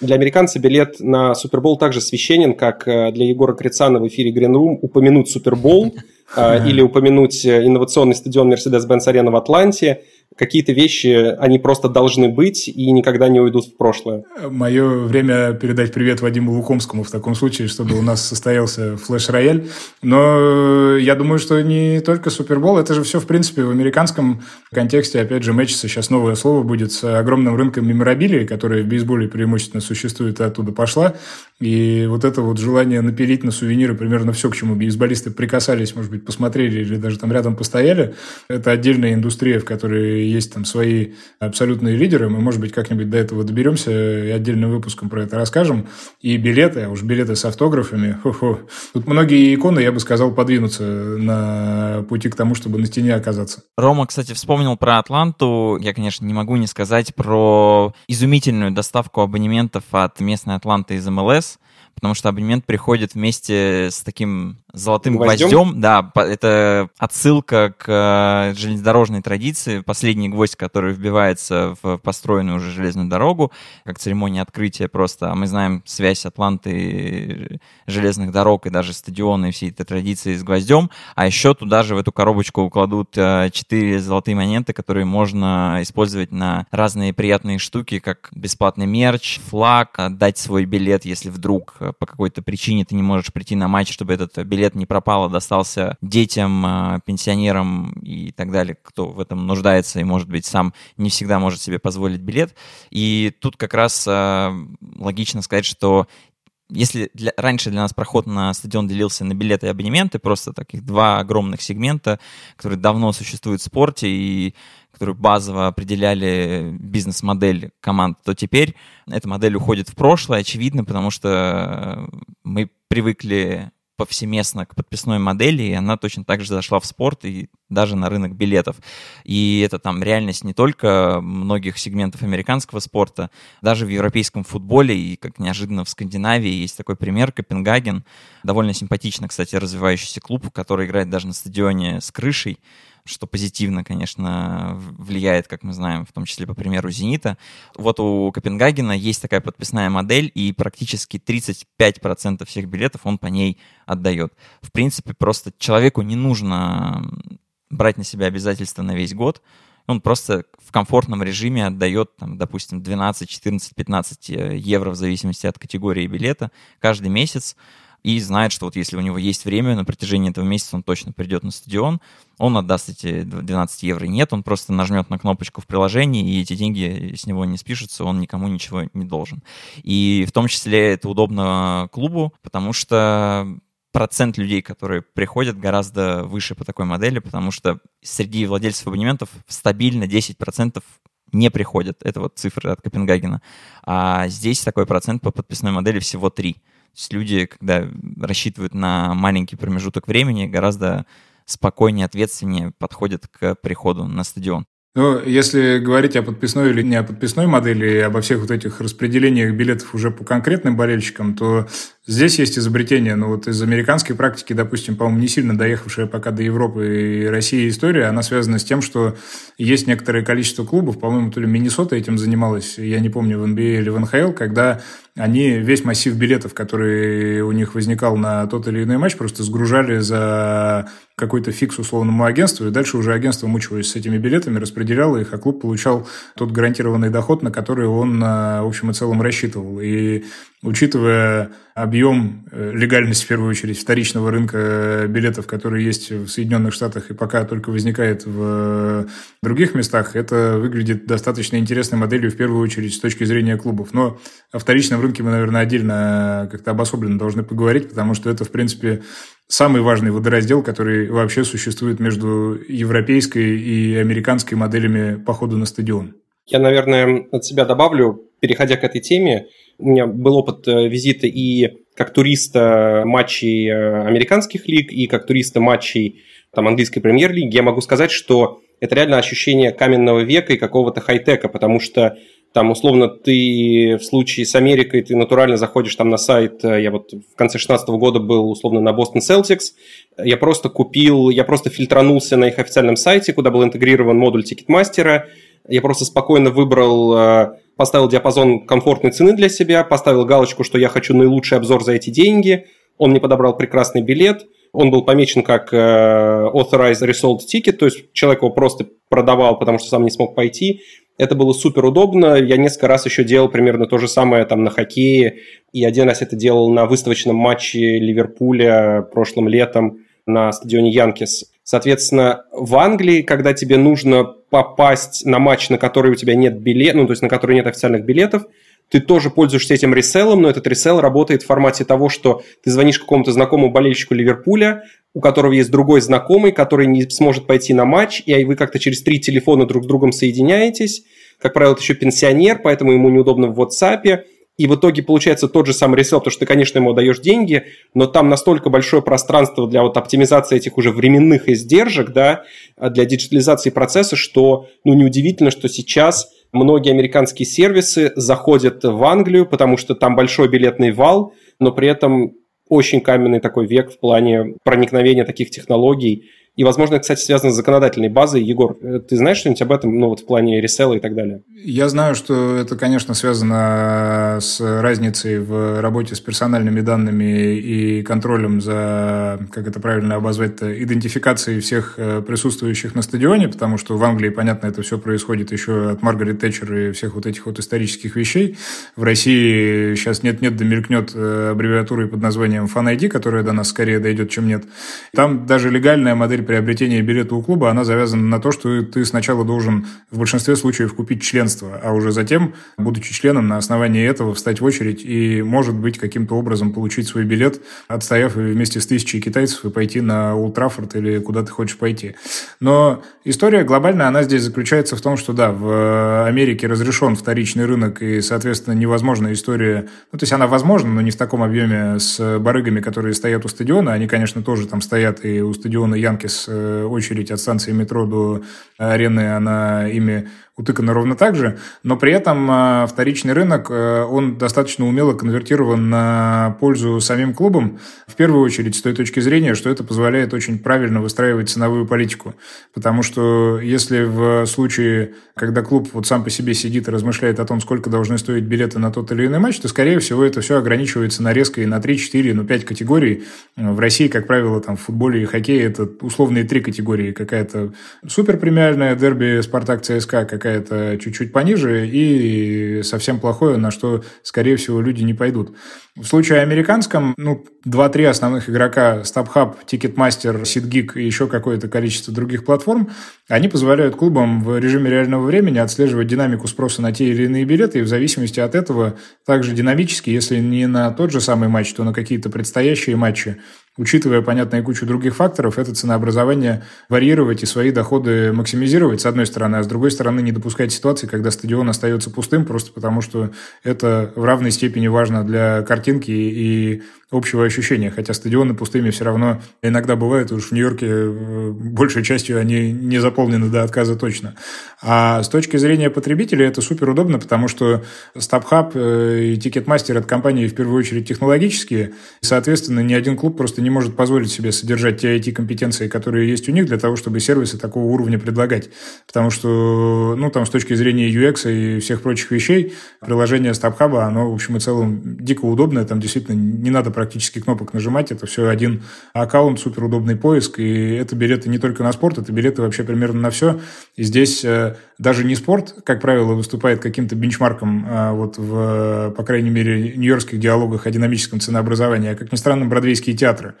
Для американца билет на Супербол также священен, как э, для Егора Крицана в эфире Green Room упомянуть Супербол э, или упомянуть э, инновационный стадион Mercedes-Benz Arena в Атланте – какие-то вещи, они просто должны быть и никогда не уйдут в прошлое. Мое время передать привет Вадиму Лукомскому в таком случае, чтобы у нас состоялся флеш-рояль. Но я думаю, что не только Супербол, это же все, в принципе, в американском контексте, опять же, мэчится сейчас новое слово будет с огромным рынком меморабилии, которая в бейсболе преимущественно существует и оттуда пошла. И вот это вот желание напилить на сувениры примерно все, к чему бейсболисты прикасались, может быть, посмотрели или даже там рядом постояли, это отдельная индустрия, в которой есть там свои абсолютные лидеры. Мы, может быть, как-нибудь до этого доберемся и отдельным выпуском про это расскажем. И билеты, а уж билеты с автографами. Хо-хо. Тут многие иконы, я бы сказал, подвинутся на пути к тому, чтобы на стене оказаться. Рома, кстати, вспомнил про Атланту. Я, конечно, не могу не сказать про изумительную доставку абонементов от местной Атланты из МЛС потому что абонемент приходит вместе с таким золотым гвоздем. гвоздем. Да, это отсылка к э, железнодорожной традиции. Последний гвоздь, который вбивается в построенную уже железную дорогу, как церемония открытия просто. А мы знаем связь Атланты, железных дорог и даже стадиона и всей этой традиции с гвоздем. А еще туда же в эту коробочку укладут э, четыре золотые монеты, которые можно использовать на разные приятные штуки, как бесплатный мерч, флаг, отдать свой билет, если вдруг э, по какой-то причине ты не можешь прийти на матч, чтобы этот билет билет не пропал, а достался детям, а, пенсионерам и так далее, кто в этом нуждается и, может быть, сам не всегда может себе позволить билет. И тут как раз а, логично сказать, что если для, раньше для нас проход на стадион делился на билеты и абонементы, просто таких два огромных сегмента, которые давно существуют в спорте и которые базово определяли бизнес-модель команд, то теперь эта модель уходит в прошлое, очевидно, потому что мы привыкли повсеместно к подписной модели, и она точно так же зашла в спорт и даже на рынок билетов. И это там реальность не только многих сегментов американского спорта, даже в европейском футболе и, как неожиданно, в Скандинавии есть такой пример, Копенгаген, довольно симпатично, кстати, развивающийся клуб, который играет даже на стадионе с крышей, что позитивно, конечно, влияет, как мы знаем, в том числе по примеру «Зенита». Вот у Копенгагена есть такая подписная модель, и практически 35% всех билетов он по ней отдает. В принципе, просто человеку не нужно брать на себя обязательства на весь год, он просто в комфортном режиме отдает, там, допустим, 12, 14, 15 евро в зависимости от категории билета каждый месяц и знает, что вот если у него есть время на протяжении этого месяца, он точно придет на стадион, он отдаст эти 12 евро. Нет, он просто нажмет на кнопочку в приложении, и эти деньги с него не спишутся, он никому ничего не должен. И в том числе это удобно клубу, потому что процент людей, которые приходят, гораздо выше по такой модели, потому что среди владельцев абонементов стабильно 10% не приходят. Это вот цифры от Копенгагена. А здесь такой процент по подписной модели всего 3. Есть люди, когда рассчитывают на маленький промежуток времени, гораздо спокойнее, ответственнее подходят к приходу на стадион. Ну, если говорить о подписной или не о подписной модели, и обо всех вот этих распределениях билетов уже по конкретным болельщикам, то здесь есть изобретение. Ну, вот из американской практики, допустим, по-моему, не сильно доехавшая пока до Европы и России история, она связана с тем, что есть некоторое количество клубов, по-моему, то ли Миннесота этим занималась, я не помню, в NBA или в НХЛ, когда они весь массив билетов, который у них возникал на тот или иной матч, просто сгружали за какой-то фикс условному агентству, и дальше уже агентство мучилось с этими билетами, распределяло их, а клуб получал тот гарантированный доход, на который он, в общем и целом, рассчитывал. И учитывая объем, э, легальность в первую очередь вторичного рынка билетов, который есть в Соединенных Штатах и пока только возникает в других местах, это выглядит достаточно интересной моделью в первую очередь с точки зрения клубов. Но о вторичном рынке мы, наверное, отдельно как-то обособленно должны поговорить, потому что это, в принципе, самый важный водораздел, который вообще существует между европейской и американской моделями похода на стадион. Я, наверное, от себя добавлю, переходя к этой теме, у меня был опыт э, визита и как туриста матчей э, американских лиг, и как туриста матчей там, английской премьер-лиги. Я могу сказать, что это реально ощущение каменного века и какого-то хай-тека, потому что там, условно, ты в случае с Америкой, ты натурально заходишь там на сайт, э, я вот в конце 2016 года был, условно, на Boston Celtics, я просто купил, я просто фильтранулся на их официальном сайте, куда был интегрирован модуль Ticketmaster а, я просто спокойно выбрал поставил диапазон комфортной цены для себя, поставил галочку, что я хочу наилучший обзор за эти деньги. Он мне подобрал прекрасный билет. Он был помечен как э, authorized resold ticket, то есть человек его просто продавал, потому что сам не смог пойти. Это было супер удобно. Я несколько раз еще делал примерно то же самое там на хоккее. И один раз это делал на выставочном матче Ливерпуля прошлым летом на стадионе Янкис. Соответственно, в Англии, когда тебе нужно попасть на матч, на который у тебя нет билетов, ну, то есть на который нет официальных билетов, ты тоже пользуешься этим реселлом, но этот ресел работает в формате того, что ты звонишь какому-то знакомому болельщику Ливерпуля, у которого есть другой знакомый, который не сможет пойти на матч, и вы как-то через три телефона друг с другом соединяетесь. Как правило, это еще пенсионер, поэтому ему неудобно в WhatsApp, и в итоге получается тот же самый ресел, потому что ты, конечно, ему даешь деньги, но там настолько большое пространство для вот оптимизации этих уже временных издержек, да, для диджитализации процесса, что, ну, неудивительно, что сейчас многие американские сервисы заходят в Англию, потому что там большой билетный вал, но при этом очень каменный такой век в плане проникновения таких технологий и, возможно, это, кстати, связано с законодательной базой. Егор, э, ты знаешь что-нибудь об этом, ну, вот в плане ресела и так далее? Я знаю, что это, конечно, связано с разницей в работе с персональными данными и контролем за, как это правильно обозвать-то, идентификацией всех э, присутствующих на стадионе, потому что в Англии, понятно, это все происходит еще от Маргарет Тэтчер и всех вот этих вот исторических вещей. В России сейчас нет-нет, да мелькнет э, аббревиатурой под названием Fan ID, которая до нас скорее дойдет, чем нет. Там даже легальная модель приобретения билета у клуба, она завязана на то, что ты сначала должен в большинстве случаев купить членство, а уже затем, будучи членом, на основании этого встать в очередь и, может быть, каким-то образом получить свой билет, отстояв вместе с тысячей китайцев и пойти на Ултрафорд или куда ты хочешь пойти. Но история глобальная, она здесь заключается в том, что да, в Америке разрешен вторичный рынок и, соответственно, невозможна история, ну, то есть она возможна, но не в таком объеме с барыгами, которые стоят у стадиона, они, конечно, тоже там стоят и у стадиона Янки с э, очередь от станции метро до арены, она ими утыкана ровно так же, но при этом а, вторичный рынок, э, он достаточно умело конвертирован на пользу самим клубам, в первую очередь с той точки зрения, что это позволяет очень правильно выстраивать ценовую политику, потому что если в случае, когда клуб вот сам по себе сидит и размышляет о том, сколько должны стоить билеты на тот или иной матч, то, скорее всего, это все ограничивается нарезкой на 3, 4, ну, 5 категорий. В России, как правило, там в футболе и хоккее это условные три категории. Какая-то супер премиальная дерби Спартак-ЦСКА, какая какая-то чуть-чуть пониже и совсем плохое, на что, скорее всего, люди не пойдут. В случае американском, ну, 2-3 основных игрока, StubHub, Ticketmaster, SeatGeek и еще какое-то количество других платформ, они позволяют клубам в режиме реального времени отслеживать динамику спроса на те или иные билеты, и в зависимости от этого также динамически, если не на тот же самый матч, то на какие-то предстоящие матчи, учитывая, понятно, и кучу других факторов, это ценообразование варьировать и свои доходы максимизировать, с одной стороны, а с другой стороны, не допускать ситуации, когда стадион остается пустым, просто потому что это в равной степени важно для картинки и общего ощущения. Хотя стадионы пустыми все равно иногда бывают, уж в Нью-Йорке э, большей частью они не заполнены до отказа точно. А с точки зрения потребителя это супер удобно, потому что StubHub э, и Ticketmaster – это компании в первую очередь технологические. И, соответственно, ни один клуб просто не может позволить себе содержать те IT-компетенции, которые есть у них, для того, чтобы сервисы такого уровня предлагать. Потому что, ну, там, с точки зрения UX и всех прочих вещей, приложение StubHub, оно, в общем и целом, дико удобное. Там действительно не надо практически кнопок нажимать. Это все один аккаунт, супер удобный поиск. И это билеты не только на спорт, это билеты вообще примерно на все. И здесь э, даже не спорт, как правило, выступает каким-то бенчмарком э, вот в, по крайней мере, нью-йоркских диалогах о динамическом ценообразовании, а, как ни странно, бродвейские театры.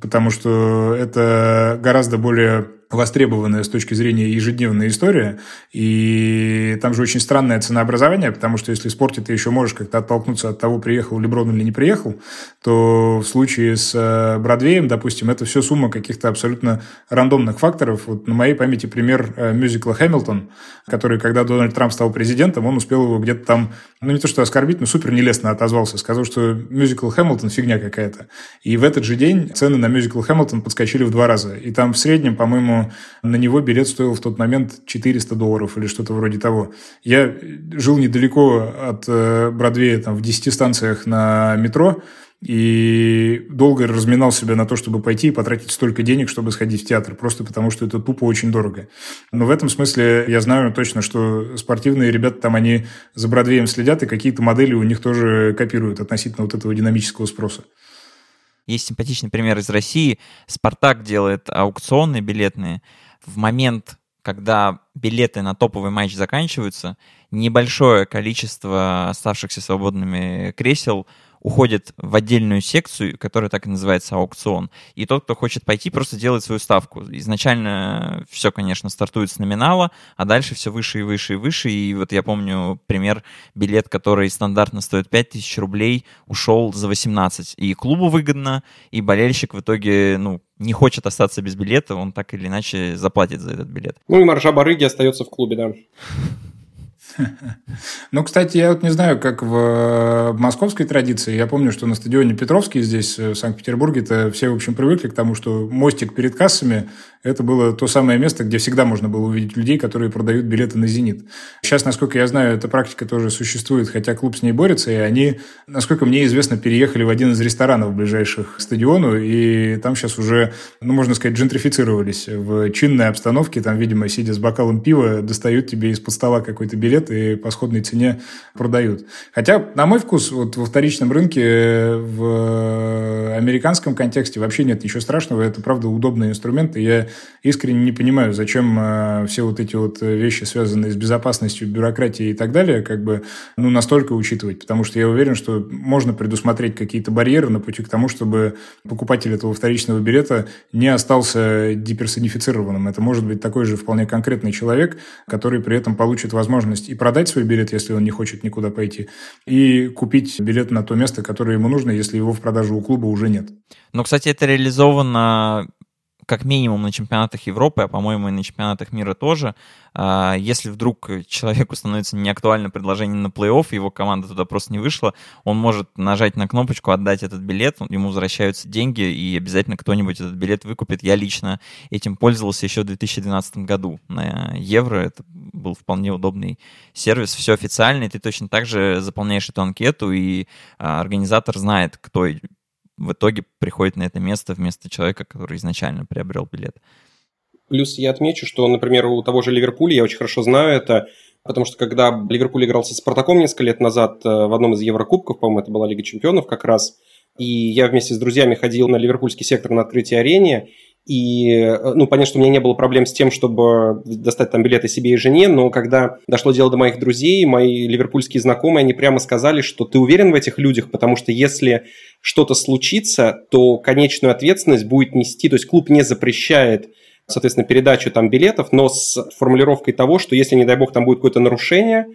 Потому что это гораздо более востребованная с точки зрения ежедневная история, и там же очень странное ценообразование, потому что если в спорте ты еще можешь как-то оттолкнуться от того, приехал Леброн или не приехал, то в случае с э, Бродвеем, допустим, это все сумма каких-то абсолютно рандомных факторов. Вот на моей памяти пример э, мюзикла «Хэмилтон», который, когда Дональд Трамп стал президентом, он успел его где-то там, ну не то что оскорбить, но супер нелестно отозвался, сказал, что мюзикл «Хэмилтон» фигня какая-то. И в этот же день цены на мюзикл «Хэмилтон» подскочили в два раза. И там в среднем, по-моему, на него билет стоил в тот момент 400 долларов или что-то вроде того. Я жил недалеко от э, Бродвея, там, в 10 станциях на метро, и долго разминал себя на то, чтобы пойти и потратить столько денег, чтобы сходить в театр, просто потому что это тупо очень дорого. Но в этом смысле я знаю точно, что спортивные ребята там, они за Бродвеем следят, и какие-то модели у них тоже копируют относительно вот этого динамического спроса. Есть симпатичный пример из России. «Спартак» делает аукционные билетные. В момент, когда билеты на топовый матч заканчиваются, небольшое количество оставшихся свободными кресел – уходит в отдельную секцию, которая так и называется аукцион. И тот, кто хочет пойти, просто делает свою ставку. Изначально все, конечно, стартует с номинала, а дальше все выше и выше и выше. И вот я помню пример, билет, который стандартно стоит 5000 рублей, ушел за 18. И клубу выгодно, и болельщик в итоге, ну, не хочет остаться без билета, он так или иначе заплатит за этот билет. Ну и маржа барыги остается в клубе, да. [laughs] Ну, кстати, я вот не знаю, как в московской традиции. Я помню, что на стадионе Петровский здесь, э, в Санкт-Петербурге-то все, в общем, привыкли к тому, что мостик перед кассами – это было то самое место, где всегда можно было увидеть людей, которые продают билеты на «Зенит». Сейчас, насколько я знаю, эта практика тоже существует, хотя клуб с ней борется, и они, насколько мне известно, переехали в один из ресторанов ближайших к стадиону, и там сейчас уже, ну, можно сказать, джентрифицировались в чинной обстановке. Там, видимо, сидя с бокалом пива, достают тебе из-под стола какой-то билет, лет и по сходной цене продают. Хотя, на мой вкус, вот во вторичном рынке, в американском контексте вообще нет ничего страшного. Это, правда, удобный инструмент. И я искренне не понимаю, зачем э, все вот эти вот вещи, связанные с безопасностью, бюрократией и так далее, как бы, ну, настолько учитывать. Потому что я уверен, что можно предусмотреть какие-то барьеры на пути к тому, чтобы покупатель этого вторичного билета не остался деперсонифицированным. Это может быть такой же вполне конкретный человек, который при этом получит возможность продать свой билет, если он не хочет никуда пойти, и купить билет на то место, которое ему нужно, если его в продаже у клуба уже нет. Но, кстати, это реализовано как минимум на чемпионатах Европы, а по-моему и на чемпионатах мира тоже. А, если вдруг человеку становится неактуально предложение на плей-офф, его команда туда просто не вышла, он может нажать на кнопочку, отдать этот билет, ему возвращаются деньги, и обязательно кто-нибудь этот билет выкупит. Я лично этим пользовался еще в 2012 году на Евро. Это был вполне удобный сервис, все официально, и ты точно так же заполняешь эту анкету, и а, организатор знает, кто в итоге приходит на это место вместо человека, который изначально приобрел билет. Плюс я отмечу, что, например, у того же Ливерпуля, я очень хорошо знаю это, потому что когда Ливерпуль играл со Спартаком несколько лет назад э, в одном из Еврокубков, по-моему, это была Лига Чемпионов как раз, и я вместе с друзьями ходил на ливерпульский сектор на открытии арене, И, ну, понятно, что у меня не было проблем с тем, чтобы достать там билеты себе и жене, но когда дошло дело до моих друзей, мои ливерпульские знакомые, они прямо сказали, что ты уверен в этих людях, потому что если что-то случится, то конечную ответственность будет нести, то есть клуб не запрещает соответственно, передачу там билетов, но с формулировкой того, что если, не дай бог, там будет какое-то нарушение,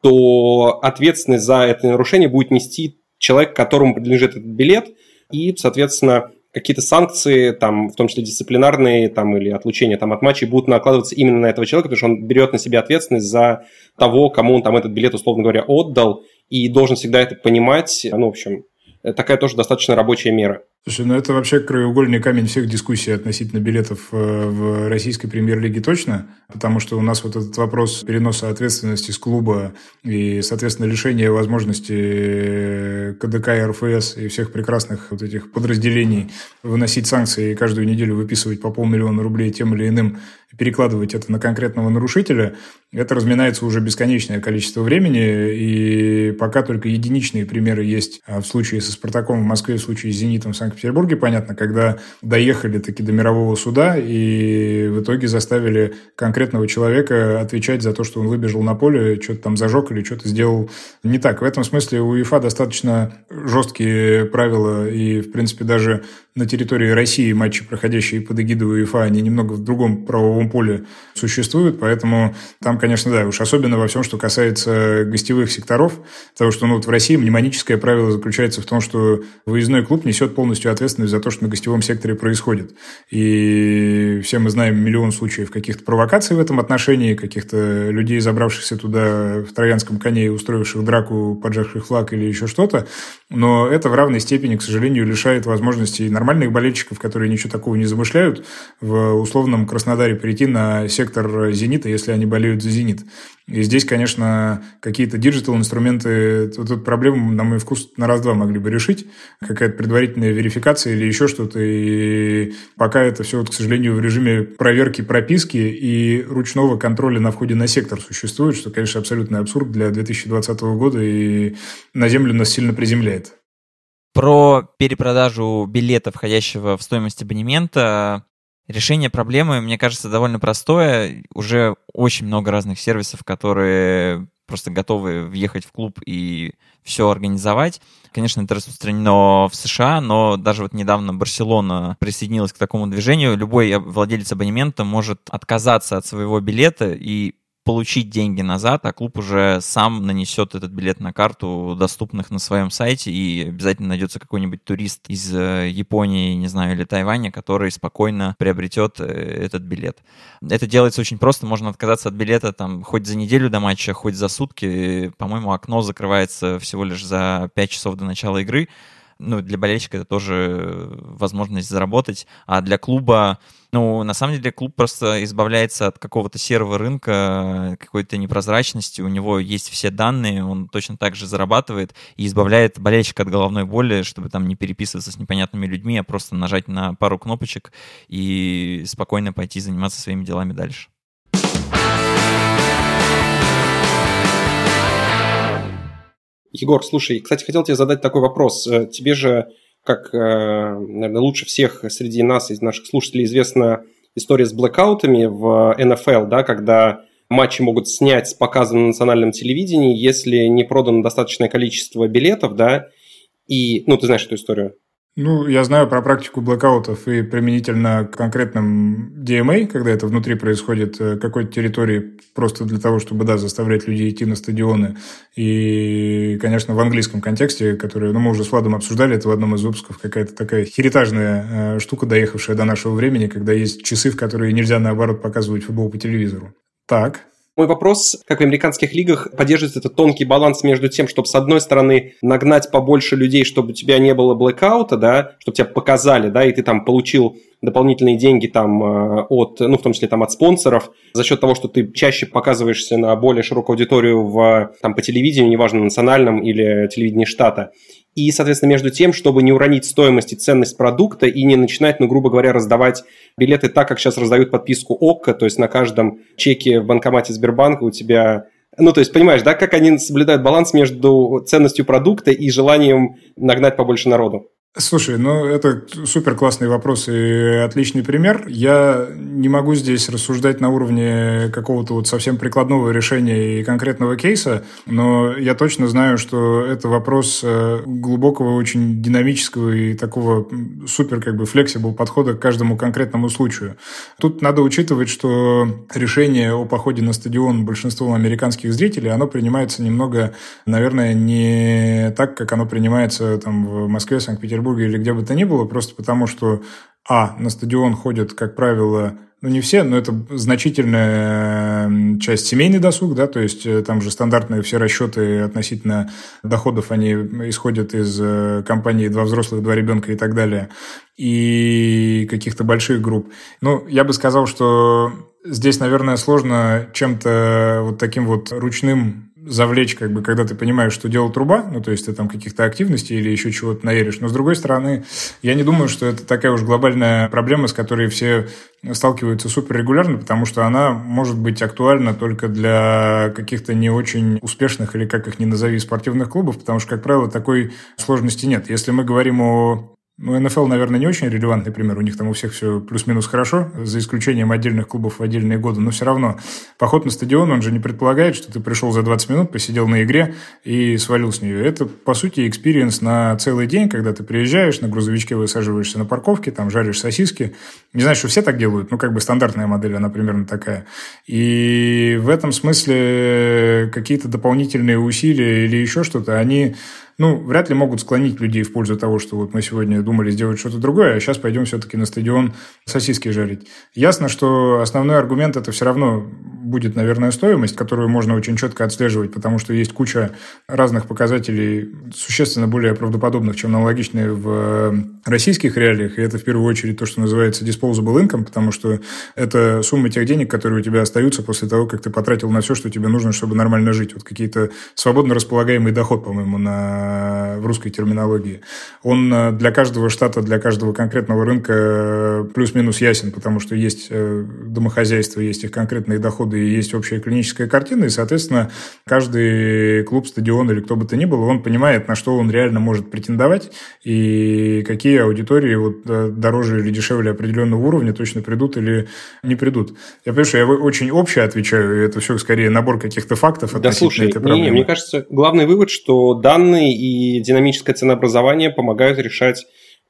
то ответственность за это нарушение будет нести человек, которому принадлежит этот билет, и, соответственно, какие-то санкции, там, в том числе дисциплинарные там, или отлучения там, от матчей, будут накладываться именно на этого человека, потому что он берет на себя ответственность за того, кому он там этот билет, условно говоря, отдал, и должен всегда это понимать. Ну, в общем, такая тоже достаточно рабочая мера. Слушай, ну это вообще краеугольный камень всех дискуссий относительно билетов э, в российской премьер-лиге точно, потому что у нас вот этот вопрос переноса ответственности с клуба и, соответственно, лишения возможности э, КДК и РФС и всех прекрасных вот этих подразделений выносить санкции и каждую неделю выписывать по полмиллиона рублей тем или иным перекладывать это на конкретного нарушителя, это разминается уже бесконечное количество времени, и пока только единичные примеры есть а в случае со «Спартаком» в Москве, в случае с «Зенитом» в Санкт-Петербурге, понятно, когда доехали таки до мирового суда и в итоге заставили конкретного человека отвечать за то, что он выбежал на поле, что-то там зажег или что-то сделал не так. В этом смысле у УЕФА достаточно жесткие правила, и, в принципе, даже на территории России матчи, проходящие под эгидой УЕФА, они немного в другом правовом поле существуют, поэтому там, конечно, да, уж особенно во всем, что касается гостевых секторов, потому что ну, вот в России мнемоническое правило заключается в том, что выездной клуб несет полностью ответственность за то, что на гостевом секторе происходит. И все мы знаем миллион случаев каких-то провокаций в этом отношении, каких-то людей, забравшихся туда в троянском коне и устроивших драку, поджавших флаг или еще что-то, но это в равной степени, к сожалению, лишает возможности нормальных болельщиков, которые ничего такого не замышляют, в условном Краснодаре перейти на сектор «Зенита», если они болеют за «Зенит». И здесь, конечно, какие-то digital-инструменты, тут проблему, на мой вкус, на раз-два могли бы решить. Какая-то предварительная верификация или еще что-то. И пока это все, вот, к сожалению, в режиме проверки прописки и ручного контроля на входе на сектор существует, что, конечно, абсолютный абсурд для 2020 года и на землю нас сильно приземляет. Про перепродажу билета, входящего в стоимость абонемента, решение проблемы, мне кажется, довольно простое. Уже очень много разных сервисов, которые просто готовы въехать в клуб и все организовать. Конечно, это распространено в США, но даже вот недавно Барселона присоединилась к такому движению. Любой владелец абонемента может отказаться от своего билета и получить деньги назад, а клуб уже сам нанесет этот билет на карту доступных на своем сайте, и обязательно найдется какой-нибудь турист из э, Японии, не знаю, или Тайваня, который спокойно приобретет э, этот билет. Это делается очень просто, можно отказаться от билета там хоть за неделю до матча, хоть за сутки. По-моему, окно закрывается всего лишь за 5 часов до начала игры. Ну, для болельщика это тоже возможность заработать, а для клуба ну, на самом деле, клуб просто избавляется от какого-то серого рынка, какой-то непрозрачности. У него есть все данные, он точно так же зарабатывает и избавляет болельщика от головной боли, чтобы там не переписываться с непонятными людьми, а просто нажать на пару кнопочек и спокойно пойти заниматься своими делами дальше. Егор, слушай, кстати, хотел тебе задать такой вопрос. Э, тебе же как, э, наверное, лучше всех среди нас, из наших слушателей, известна история с блэкаутами в НФЛ, да, когда матчи могут снять с показа на национальном телевидении, если не продано достаточное количество билетов, да, и, ну, ты знаешь эту историю. Ну, я знаю про практику блокаутов и применительно к конкретным DMA, когда это внутри происходит э, какой-то территории, просто для того, чтобы, да, заставлять людей идти на стадионы. И, конечно, в английском контексте, который, ну, мы уже с Владом обсуждали, это в одном из выпусков какая-то такая херитажная э, штука, доехавшая до нашего времени, когда есть часы, в которые нельзя, наоборот, показывать футбол по телевизору. Так, мой вопрос, как в американских лигах поддерживается этот тонкий баланс между тем, чтобы с одной стороны нагнать побольше людей, чтобы у тебя не было блэкаута, да, чтобы тебя показали, да, и ты там получил дополнительные деньги там э, от, ну, в том числе там от спонсоров, за счет того, что ты чаще показываешься на более широкую аудиторию в, там, по телевидению, неважно, национальном или телевидении штата и, соответственно, между тем, чтобы не уронить стоимость и ценность продукта и не начинать, ну, грубо говоря, раздавать билеты так, как сейчас раздают подписку ОККО, то есть на каждом чеке в банкомате Сбербанка у тебя ну, то есть, понимаешь, да, как они соблюдают баланс между ценностью продукта и желанием нагнать побольше народу? Слушай, ну это супер классный вопрос и отличный пример. Я не могу здесь рассуждать на уровне какого-то вот совсем прикладного решения и конкретного кейса, но я точно знаю, что это вопрос э, глубокого, очень динамического и такого супер как бы флексибл подхода к каждому конкретному случаю. Тут надо учитывать, что решение о походе на стадион большинством американских зрителей, оно принимается немного, наверное, не так, как оно принимается там в Москве, Санкт-Петербурге, Петербурге или где бы то ни было, просто потому что, а, на стадион ходят, как правило, ну, не все, но это значительная часть семейный досуг, да, то есть э, там же стандартные все расчеты относительно доходов, они исходят из э, компании «Два взрослых, два ребенка» и так далее, и каких-то больших групп. Ну, я бы сказал, что здесь, наверное, сложно чем-то вот таким вот ручным завлечь, как бы, когда ты понимаешь, что делает труба, ну, то есть ты там каких-то активностей или еще чего-то наеришь. Но, с другой стороны, я не думаю, что это такая уж глобальная проблема, с которой все сталкиваются супер регулярно, потому что она может быть актуальна только для каких-то не очень успешных или как их ни назови спортивных клубов, потому что, как правило, такой сложности нет. Если мы говорим о ну, НФЛ, наверное, не очень релевантный пример. У них там у всех все плюс-минус хорошо, за исключением отдельных клубов в отдельные годы. Но все равно поход на стадион, он же не предполагает, что ты пришел за 20 минут, посидел на игре и свалил с нее. Это, по сути, experience на целый день, когда ты приезжаешь, на грузовичке высаживаешься на парковке, там жаришь сосиски. Не знаю, что все так делают, ну, как бы стандартная модель, она примерно такая. И в этом смысле какие-то дополнительные усилия или еще что-то, они ну, вряд ли могут склонить людей в пользу того, что вот мы сегодня думали сделать что-то другое, а сейчас пойдем все-таки на стадион сосиски жарить. Ясно, что основной аргумент это все равно будет, наверное, стоимость, которую можно очень четко отслеживать, потому что есть куча разных показателей, существенно более правдоподобных, чем аналогичные в российских реалиях, и это в первую очередь то, что называется disposable income, потому что это сумма тех денег, которые у тебя остаются после того, как ты потратил на все, что тебе нужно, чтобы нормально жить. Вот какие-то свободно располагаемый доход, по-моему, на в русской терминологии. Он э, для каждого штата, для каждого конкретного рынка э, плюс-минус ясен, потому что есть э, домохозяйство, есть их конкретные доходы и есть общая клиническая картина, и, соответственно, каждый клуб, стадион или кто бы то ни был, он понимает, на что он реально может претендовать и какие аудитории вот дороже или дешевле определенного уровня точно придут или не придут. Я понимаю, что я очень общее отвечаю, и это все скорее набор каких-то фактов да, слушай, этой проблемы. Не, мне кажется, главный вывод, что данные и динамическое ценообразование помогают решать,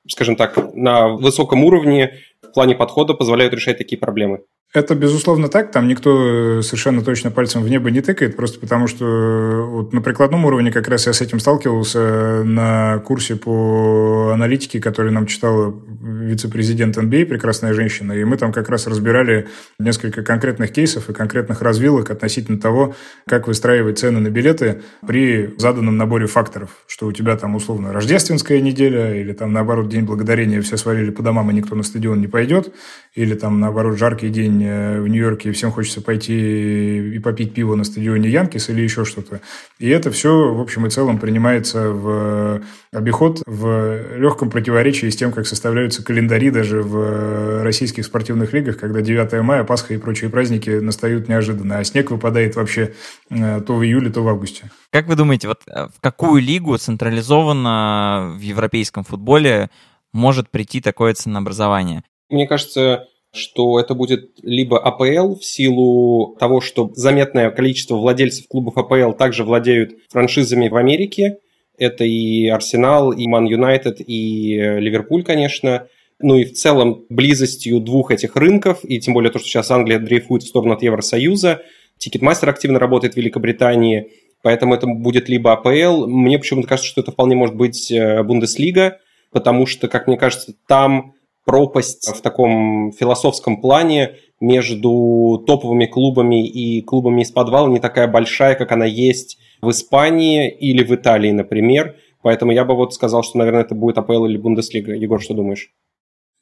скажем так, на высоком уровне в плане подхода позволяют решать такие проблемы. Это, безусловно, так. Там никто э, совершенно точно пальцем в небо не тыкает, просто потому что э, вот на прикладном уровне как раз я с этим сталкивался на курсе по аналитике, который нам читала вице-президент НБА, прекрасная женщина, и мы там как раз разбирали несколько конкретных кейсов и конкретных развилок относительно того, как выстраивать цены на билеты при заданном наборе факторов, что у тебя там условно рождественская неделя, или там наоборот День Благодарения, все свалили по домам, и никто на стадион не пойдет, или там наоборот жаркий день в Нью-Йорке, и всем хочется пойти и попить пиво на стадионе Янкис или еще что-то. И это все, в общем и целом, принимается в обиход в легком противоречии с тем, как составляются календари даже в российских спортивных лигах, когда 9 мая, Пасха и прочие праздники настают неожиданно, а снег выпадает вообще э, то в июле, то в августе. Как вы думаете, вот э, в какую лигу централизованно в европейском футболе может прийти такое ценообразование? Мне кажется, что это будет либо АПЛ в силу того, что заметное количество владельцев клубов АПЛ также владеют франшизами в Америке. Это и Арсенал, и Ман Юнайтед, и Ливерпуль, конечно. Ну и в целом близостью двух этих рынков, и тем более то, что сейчас Англия дрейфует в сторону от Евросоюза, Ticketmaster активно работает в Великобритании, поэтому это будет либо АПЛ. Мне почему-то кажется, что это вполне может быть э, Бундеслига, потому что, как мне кажется, там пропасть в таком философском плане между топовыми клубами и клубами из подвала не такая большая, как она есть в Испании или в Италии, например. Поэтому я бы вот сказал, что, наверное, это будет АПЛ или Бундеслига. Егор, что думаешь?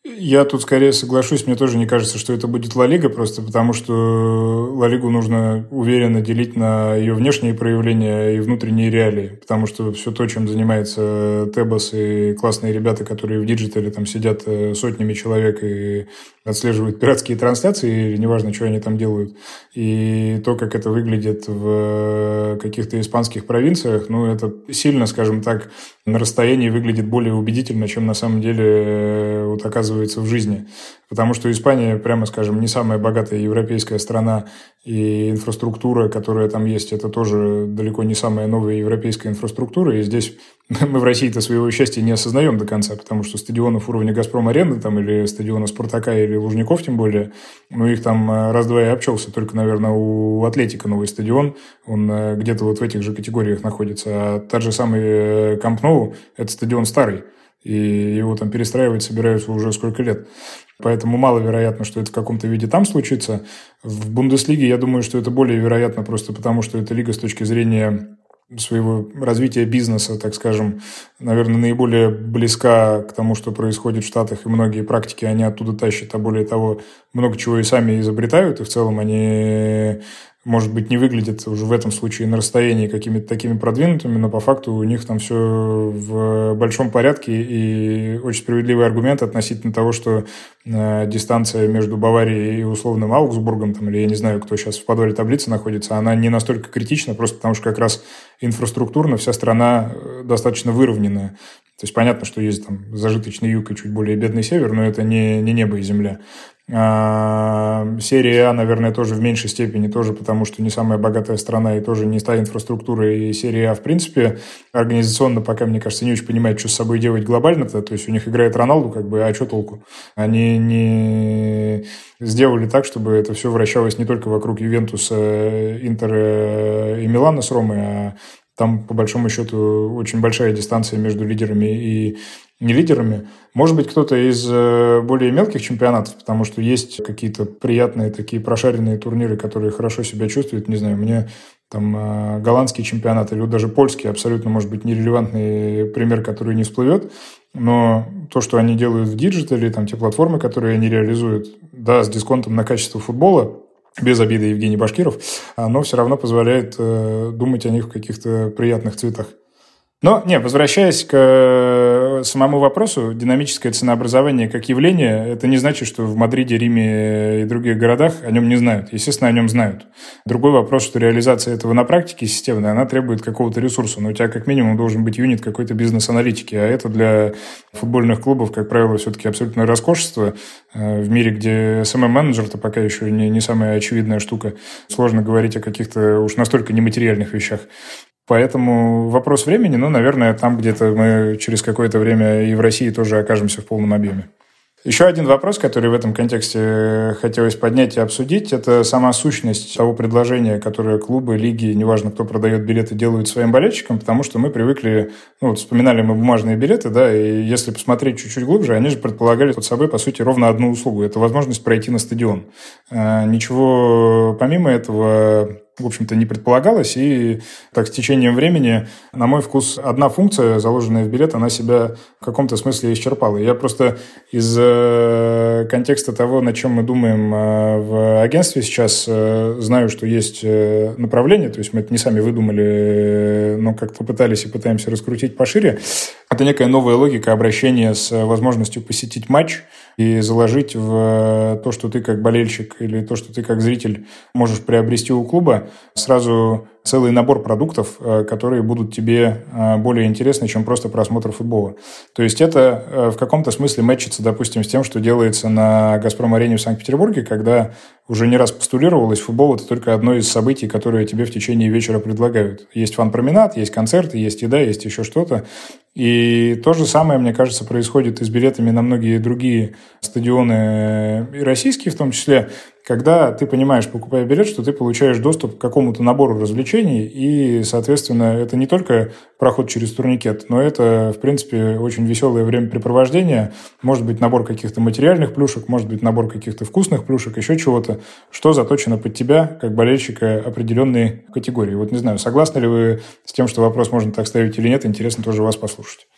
Я тут скорее соглашусь, мне тоже не кажется, что это будет Ла Лига, просто потому что Ла Лигу нужно уверенно делить на ее внешние проявления и внутренние реалии, потому что все то, чем занимается Тебас и классные ребята, которые в digital е там сидят э, сотнями человек и отслеживают пиратские трансляции, или неважно, что они там делают, и то, как это выглядит в каких-то испанских провинциях, ну, это сильно, скажем так, на расстоянии выглядит более убедительно, чем на самом деле э, вот оказывается в жизни. Потому что Испания, прямо скажем, не самая богатая европейская страна, и инфраструктура, которая там есть, это тоже далеко не самая новая европейская инфраструктура. И здесь [laughs] мы в России-то своего счастья не осознаем до конца, потому что стадионов уровня «Газпром-арены» там, или стадиона «Спартака» или «Лужников» тем более, ну, их там э, раз-два и обчелся. Только, наверное, у «Атлетика» новый стадион, он э, где-то вот в этих же категориях находится. А тот же самый «Камп Ноу» – это стадион старый и его там перестраивать собираются уже сколько лет. Поэтому маловероятно, что это в каком-то виде там случится. В Бундеслиге я думаю, что это более вероятно просто потому, что эта лига с точки зрения своего развития бизнеса, так скажем, наверное, наиболее близка к тому, что происходит в Штатах, и многие практики они оттуда тащат, а более того, много чего и сами изобретают, и в целом они может быть, не выглядят уже в этом случае на расстоянии какими-то такими продвинутыми, но по факту у них там все в большом порядке и очень справедливый аргумент относительно того, что э, дистанция между Баварией и условным Аугсбургом, там, или я не знаю, кто сейчас в подвале таблицы находится, она не настолько критична, просто потому что как раз инфраструктурно вся страна э, достаточно выровненная. То есть понятно, что есть там зажиточный юг и чуть более бедный север, но это не, не небо и земля. А, серия А, наверное, тоже в меньшей степени, тоже потому что не самая богатая страна и тоже не та инфраструктура. И серия А, в принципе, организационно пока, мне кажется, не очень понимает, что с собой делать глобально-то. То есть у них играет Роналду, как бы, а что толку? Они не сделали так, чтобы это все вращалось не только вокруг Ювентуса, Интера и Милана с Ромой, а там, по большому счету, очень большая дистанция между лидерами и не лидерами. Может быть, кто-то из э, более мелких чемпионатов, потому что есть какие-то приятные такие прошаренные турниры, которые хорошо себя чувствуют. Не знаю, мне там э, голландский чемпионат или даже польский абсолютно, может быть, нерелевантный пример, который не всплывет. Но то, что они делают в digital е, там те платформы, которые они реализуют, да, с дисконтом на качество футбола, без обиды Евгений Башкиров, но все равно позволяет э, думать о них в каких-то приятных цветах. Но, не, возвращаясь к самому вопросу, динамическое ценообразование как явление, это не значит, что в Мадриде, Риме и других городах о нем не знают. Естественно, о нем знают. Другой вопрос, что реализация этого на практике системная, она требует какого-то ресурса. Но у тебя как минимум должен быть unit какой-то бизнес-аналитики. А это для футбольных клубов, как правило, все-таки абсолютно роскошество. Э, в мире, где SMM-менеджер-то пока еще не, не самая очевидная штука. Сложно говорить о каких-то уж настолько нематериальных вещах. Поэтому вопрос времени, ну, наверное, там где-то мы через какое-то время и в России тоже окажемся в полном объеме. Еще один вопрос, который в этом контексте хотелось поднять и обсудить, это сама сущность того предложения, которое клубы, лиги, неважно, кто продает билеты, делают своим болельщикам, потому что мы привыкли, ну, вот вспоминали мы бумажные билеты, да, и если посмотреть чуть-чуть глубже, они же предполагали под собой, по сути, ровно одну услугу. Это возможность пройти на стадион. А, ничего помимо этого в общем-то, не предполагалось. И так с течением времени, на мой вкус, одна функция, заложенная в билет, она себя в каком-то смысле исчерпала. Я просто из э, контекста того, на чем мы думаем э, в агентстве сейчас, э, знаю, что есть направление, то есть мы это не сами выдумали, но как-то пытались и пытаемся раскрутить пошире. Это некая новая логика обращения с возможностью посетить матч и заложить в то, что ты как болельщик или то, что ты как зритель можешь приобрести у клуба, сразу целый набор продуктов, э, которые будут тебе э, более интересны, чем просто просмотр футбола. То есть это э, в каком-то смысле мэчится, допустим, с тем, что делается на «Газпром-арене» в Санкт-Петербурге, когда уже не раз постулировалось, футбол – это только одно из событий, которые тебе в течение вечера предлагают. Есть фан-променад, есть концерты, есть еда, есть еще что-то. И то же самое, мне кажется, происходит и с билетами на многие другие стадионы, и российские в том числе когда ты понимаешь, покупая билет, что ты получаешь доступ к какому-то набору развлечений, и, соответственно, это не только проход через турникет, но это, в принципе, очень веселое времяпрепровождение, может быть, набор каких-то материальных плюшек, может быть, набор каких-то вкусных плюшек, еще чего-то, что заточено под тебя, как болельщика определенной категории. Вот не знаю, согласны ли вы с тем, что вопрос можно так ставить или нет, интересно тоже вас послушать.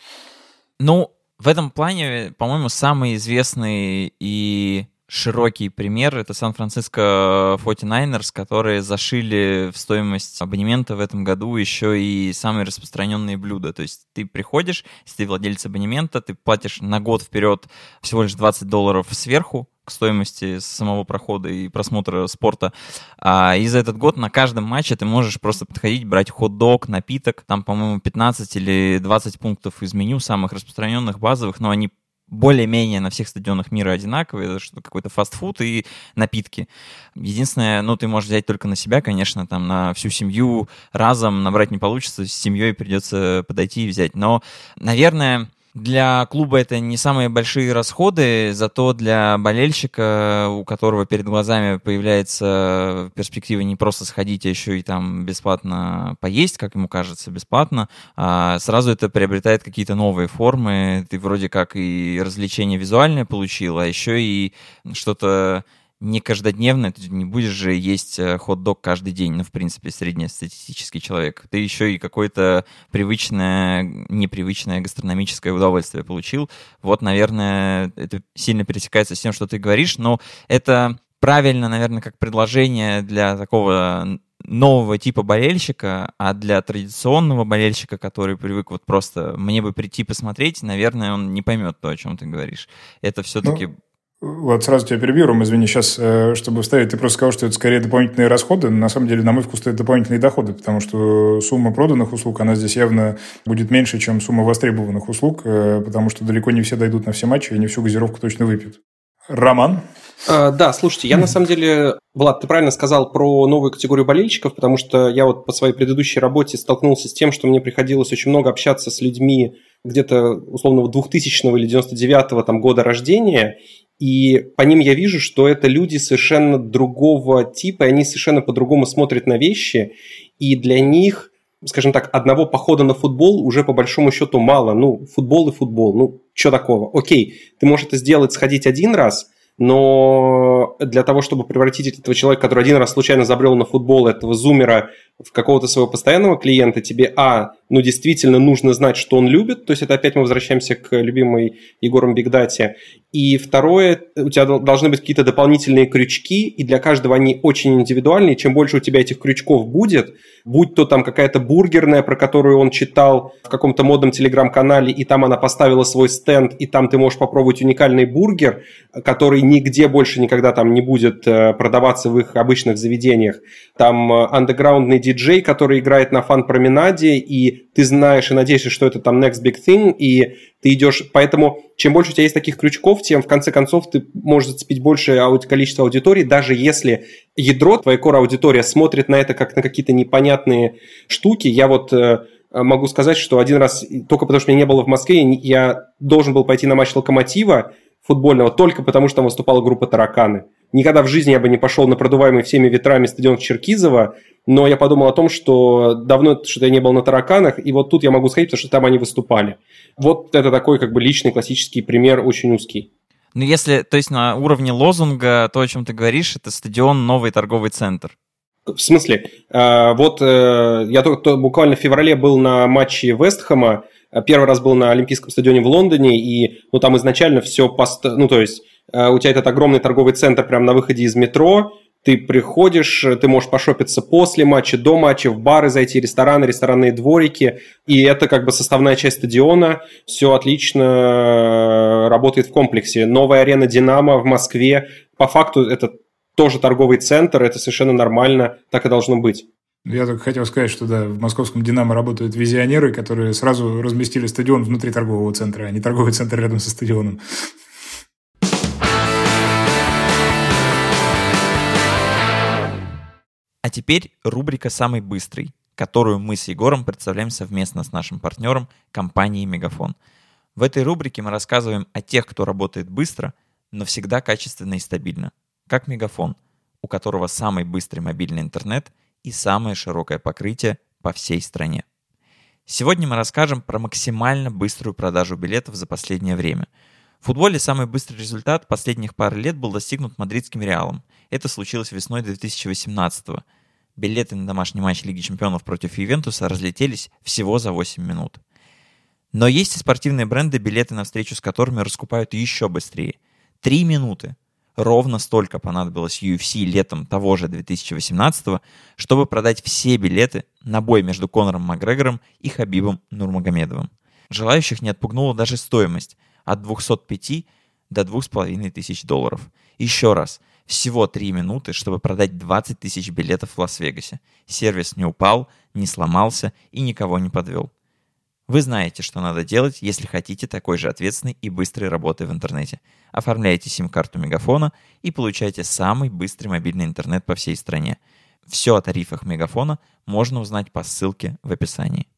Ну, В этом плане, по-моему, самый известный и широкий пример — это Сан-Франциско 49ers, которые зашили в стоимость абонемента в этом году еще и самые распространенные блюда. То есть ты приходишь, если ты владелец абонемента, ты платишь на год вперед всего лишь 20 долларов сверху, к стоимости самого прохода и просмотра спорта. А, и за этот год на каждом матче ты можешь просто подходить, брать хот-дог, напиток. Там, по-моему, 15 или 20 пунктов из меню самых распространенных, базовых, но они более-менее на всех стадионах мира одинаковые, что какой-то фастфуд и напитки. Единственное, ну, ты можешь взять только на себя, конечно, там на всю семью разом набрать не получится, с семьей придется подойти и взять. Но, наверное, для клуба это не самые большие расходы, зато для болельщика, у которого перед глазами появляется перспектива не просто сходить, а еще и там бесплатно поесть, как ему кажется, бесплатно, а сразу это приобретает какие-то новые формы. Ты вроде как и развлечение визуальное получил, а еще и что-то не каждодневно, ты не будешь же есть э, хот-дог каждый день, ну, в принципе, среднестатистический человек. Ты еще и какое-то привычное, непривычное гастрономическое удовольствие получил. Вот, наверное, это сильно пересекается с тем, что ты говоришь, но это правильно, наверное, как предложение для такого нового типа болельщика, а для традиционного болельщика, который привык вот просто мне бы прийти посмотреть, наверное, он не поймет то, о чем ты говоришь. Это все-таки ну вот сразу тебя перебью, Ром, извини, сейчас, э, чтобы вставить, ты просто сказал, что это скорее дополнительные расходы. На самом деле, на мой вкус, это дополнительные доходы, потому что сумма проданных услуг, она здесь явно будет меньше, чем сумма востребованных услуг, э, потому что далеко не все дойдут на все матчи и не всю газировку точно выпьют. Роман? А, да, слушайте, я на самом деле, Влад, ты правильно сказал про новую категорию болельщиков, потому что я вот по своей предыдущей работе столкнулся с тем, что мне приходилось очень много общаться с людьми где-то условного 2000 или 99 там, года рождения, и по ним я вижу, что это люди совершенно другого типа, и они совершенно по-другому смотрят на вещи, и для них, скажем так, одного похода на футбол уже по большому счету мало. Ну, футбол и футбол, ну, что такого? Окей, ты можешь это сделать, сходить один раз, но для того, чтобы превратить этого человека, который один раз случайно забрел на футбол, этого зумера, в какого-то своего постоянного клиента, тебе, а, ну, действительно нужно знать, что он любит, то есть это опять мы возвращаемся к любимой Егором Бигдате, и второе, у тебя должны быть какие-то дополнительные крючки, и для каждого они очень индивидуальные. Чем больше у тебя этих крючков будет, будь то там какая-то бургерная, про которую он читал в каком-то модном телеграм-канале, и там она поставила свой стенд, и там ты можешь попробовать уникальный бургер, который нигде больше никогда там не будет э, продаваться в их обычных заведениях. Там э, андеграундный диджей, который играет на фан-променаде, и ты знаешь и надеешься, что это там next big thing, и ты идешь, поэтому чем больше у тебя есть таких крючков, тем в конце концов ты можешь зацепить большее количество аудитории, даже если ядро, твоя core-аудитория смотрит на это как на какие-то непонятные штуки. Я вот э, могу сказать, что один раз, только потому что меня не было в Москве, я должен был пойти на матч «Локомотива», футбольного только потому, что там выступала группа «Тараканы». Никогда в жизни я бы не пошел на продуваемый всеми ветрами стадион Черкизова, но я подумал о том, что давно что-то я не был на «Тараканах», и вот тут я могу сходить, потому что там они выступали. Вот это такой как бы личный классический пример, очень узкий. Ну, если, то есть на уровне лозунга, то, о чем ты говоришь, это стадион «Новый торговый центр». В смысле? А, вот э, я только буквально в феврале был на матче Вестхэма, Первый раз был на Олимпийском стадионе в Лондоне, и ну, там изначально все... Пост... Ну, то есть э, у тебя этот огромный торговый центр прямо на выходе из метро, ты приходишь, ты можешь пошопиться после матча, до матча, в бары зайти, рестораны, ресторанные дворики, и это как бы составная часть стадиона, все отлично э, работает в комплексе. Новая арена «Динамо» в Москве, по факту это тоже торговый центр, это совершенно нормально, так и должно быть. Я только хотел сказать, что да, в московском «Динамо» работают визионеры, которые сразу разместили стадион внутри торгового центра, а не торговый центр рядом со стадионом. А теперь рубрика «Самый быстрый», которую мы с Егором представляем совместно с нашим партнером компанией «Мегафон». В этой рубрике мы рассказываем о тех, кто работает быстро, но всегда качественно и стабильно, как «Мегафон», у которого самый быстрый мобильный интернет – и самое широкое покрытие по всей стране. Сегодня мы расскажем про максимально быструю продажу билетов за последнее время. В футболе самый быстрый результат последних пары лет был достигнут мадридским Реалом. Это случилось весной 2018 -го. Билеты на домашний матч Лиги Чемпионов против Ювентуса разлетелись всего за 8 минут. Но есть и спортивные бренды, билеты на встречу с которыми раскупают еще быстрее. Три минуты. Ровно столько понадобилось UFC летом того же 2018 чтобы продать все билеты на бой между Конором Макгрегором и Хабибом Нурмагомедовым. Желающих не отпугнула даже стоимость от 205 до 2500 долларов. Еще раз, всего 3 минуты, чтобы продать 20 тысяч билетов в Лас-Вегасе. Сервис не упал, не сломался и никого не подвел. Вы знаете, что надо делать, если хотите такой же ответственной и быстрой работы в интернете. Оформляйте сим-карту Мегафона и получайте самый быстрый мобильный интернет по всей стране. Все о тарифах Мегафона можно узнать по ссылке в описании.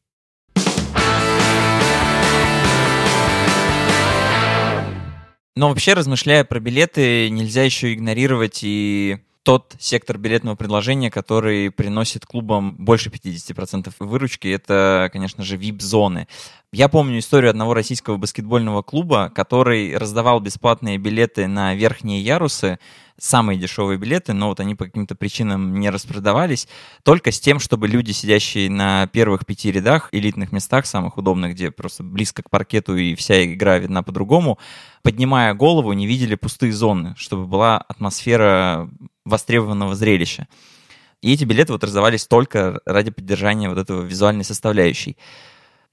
Но вообще, размышляя про билеты, нельзя еще игнорировать и тот сектор билетного предложения, который приносит клубам больше 50% выручки, это, конечно же, VIP-зоны. Я помню историю одного российского баскетбольного клуба, который раздавал бесплатные билеты на верхние ярусы, самые дешевые билеты, но вот они по каким-то причинам не распродавались, только с тем, чтобы люди, сидящие на первых пяти рядах, элитных местах, самых удобных, где просто близко к паркету и вся игра видна по-другому, поднимая голову, не видели пустые зоны, чтобы была атмосфера востребованного зрелища. И эти билеты вот раздавались только ради поддержания вот этого визуальной составляющей.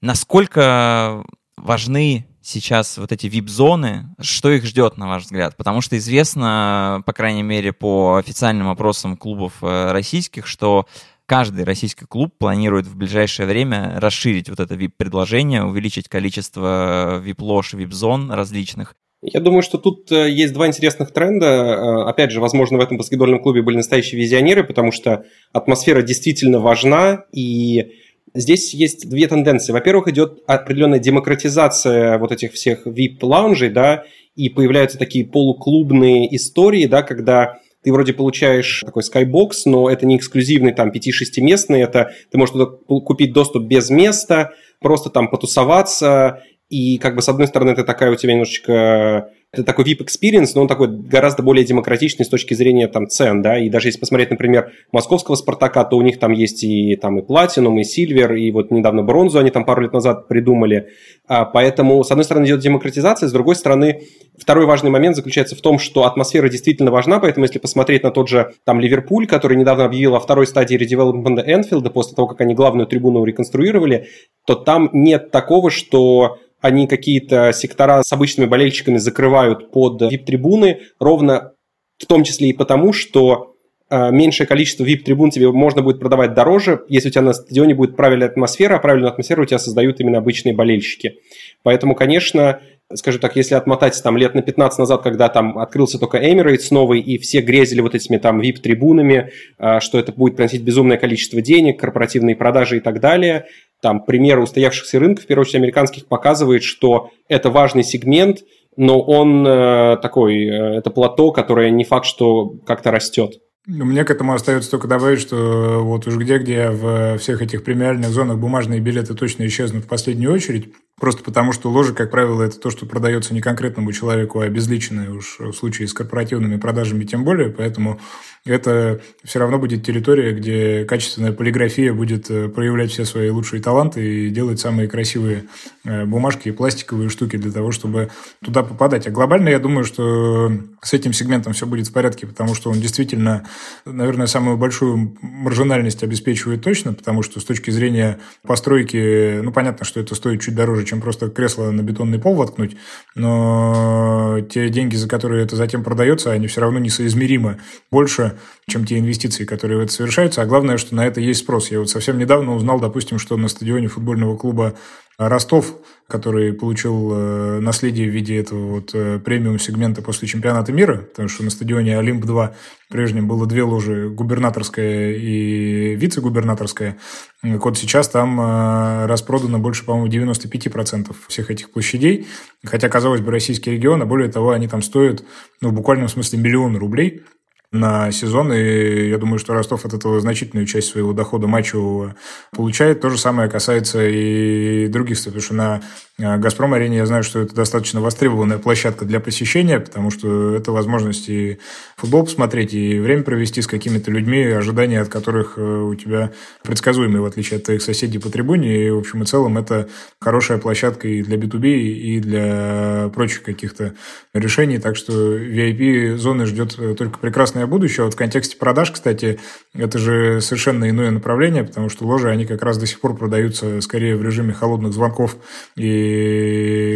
Насколько важны сейчас вот эти VIP-зоны, что их ждет, на ваш взгляд? Потому что известно, по крайней мере, по официальным опросам клубов э, российских, что каждый российский клуб планирует в ближайшее время расширить вот это VIP-предложение, увеличить количество VIP-лож, VIP-зон различных. Я думаю, что тут э, есть два интересных тренда. Э, опять же, возможно, в этом баскетбольном клубе были настоящие визионеры, потому что атмосфера действительно важна, и здесь есть две тенденции. Во-первых, идет определенная демократизация вот этих всех VIP-лаунжей, да, и появляются такие полуклубные истории, да, когда ты вроде получаешь такой скайбокс, но это не эксклюзивный там 5-6 местный, это ты можешь туда купить доступ без места, просто там потусоваться, и как бы с одной стороны это такая у тебя немножечко это такой VIP experience, но он такой гораздо более демократичный с точки зрения там цен, да, и даже если посмотреть, например, московского Спартака, то у них там есть и там и платинум, и сильвер, и вот недавно бронзу они там пару лет назад придумали, а, поэтому с одной стороны идет демократизация, с другой стороны второй важный момент заключается в том, что атмосфера действительно важна, поэтому если посмотреть на тот же там Ливерпуль, который недавно объявил о второй стадии редевелопмента Энфилда после того, как они главную трибуну реконструировали, то там нет такого, что они какие-то сектора с обычными болельщиками закрывают под VIP-трибуны, ровно в том числе и потому, что э, меньшее количество VIP-трибун тебе можно будет продавать дороже, если у тебя на стадионе будет правильная атмосфера, а правильную атмосферу у тебя создают именно обычные болельщики. Поэтому, конечно, скажу так, если отмотать там лет на 15 назад, когда там открылся только Emirates новый, и все грезили вот этими там VIP-трибунами, э, что это будет приносить безумное количество денег, корпоративные продажи и так далее, там примеры устоявшихся рынков, в первую очередь американских, показывает, что это важный сегмент, но он э, такой, э, это плато, которое не факт, что как-то растет. Мне к этому остается только добавить, что вот уж где-где в всех этих премиальных зонах бумажные билеты точно исчезнут в последнюю очередь. Просто потому, что ложи, как правило, это то, что продается не конкретному человеку, а обезличенное уж в случае с корпоративными продажами тем более. Поэтому это все равно будет территория, где качественная полиграфия будет э, проявлять все свои лучшие таланты и делать самые красивые э, бумажки и пластиковые штуки для того, чтобы туда попадать. А глобально я думаю, что с этим сегментом все будет в порядке, потому что он действительно, наверное, самую большую маржинальность обеспечивает точно, потому что с точки зрения постройки, ну, понятно, что это стоит чуть дороже, чем просто кресло на бетонный пол воткнуть, но те деньги, за которые это затем продается, они все равно несоизмеримо больше, чем те инвестиции, которые в это совершаются. А главное, что на это есть спрос. Я вот совсем недавно узнал, допустим, что на стадионе футбольного клуба Ростов, который получил э, наследие в виде этого вот э, премиум-сегмента после чемпионата мира, потому что на стадионе Олимп-2 прежнем было две ложи, губернаторская и вице-губернаторская. Вот сейчас там э, распродано больше, по-моему, 95% всех этих площадей. Хотя, казалось бы, российский регион, а более того, они там стоят, ну, в буквальном смысле, миллион рублей. На сезон, и я думаю, что Ростов от этого значительную часть своего дохода матчевого получает. То же самое касается и других, потому что на э, «Газпром-арене» я знаю, что это достаточно востребованная площадка для посещения, потому что это возможность и футбол посмотреть, и время провести с какими-то людьми, ожидания от которых э, у тебя предсказуемые, в отличие от твоих соседей по трибуне, и, в общем и целом, это хорошая площадка и для B2B, и для прочих каких-то решений, так что VIP-зоны ждет только прекрасная прекрасное будущее. Вот в контексте продаж, кстати, это же совершенно иное направление, потому что ложи, они как раз до сих пор продаются скорее в режиме холодных звонков и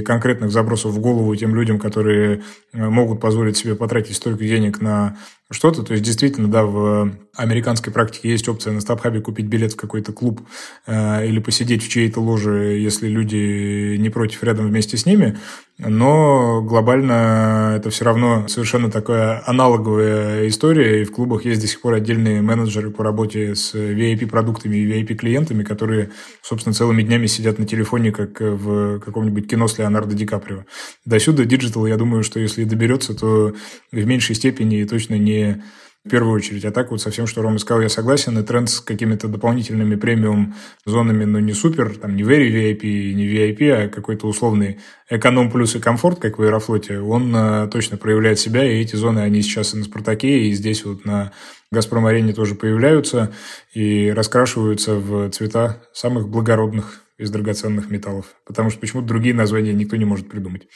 конкретных забросов в голову тем людям, которые могут позволить себе потратить столько денег на что-то. То есть, действительно, да, в американской практике есть опция на StubHub купить билет в какой-то клуб э, или посидеть в чьей-то ложе, если люди не против рядом вместе с ними. Но глобально это все равно совершенно такая аналоговая история, и в клубах есть до сих пор отдельные менеджеры по работе с VIP-продуктами и VIP-клиентами, которые, собственно, целыми днями сидят на телефоне, как в каком-нибудь кино с Леонардо Ди Каприо. До сюда digital, я думаю, что если доберется, то в меньшей степени точно не в первую очередь. А так вот совсем, что Рома сказал, я согласен. И тренд с какими-то дополнительными премиум зонами, но не супер, там не very VIP, не VIP, а какой-то условный эконом плюс и комфорт, как в Аэрофлоте, он а, точно проявляет себя. И эти зоны, они сейчас и на Спартаке, и здесь вот на Газпром-арене тоже появляются и раскрашиваются в цвета самых благородных из драгоценных металлов. Потому что почему-то другие названия никто не может придумать.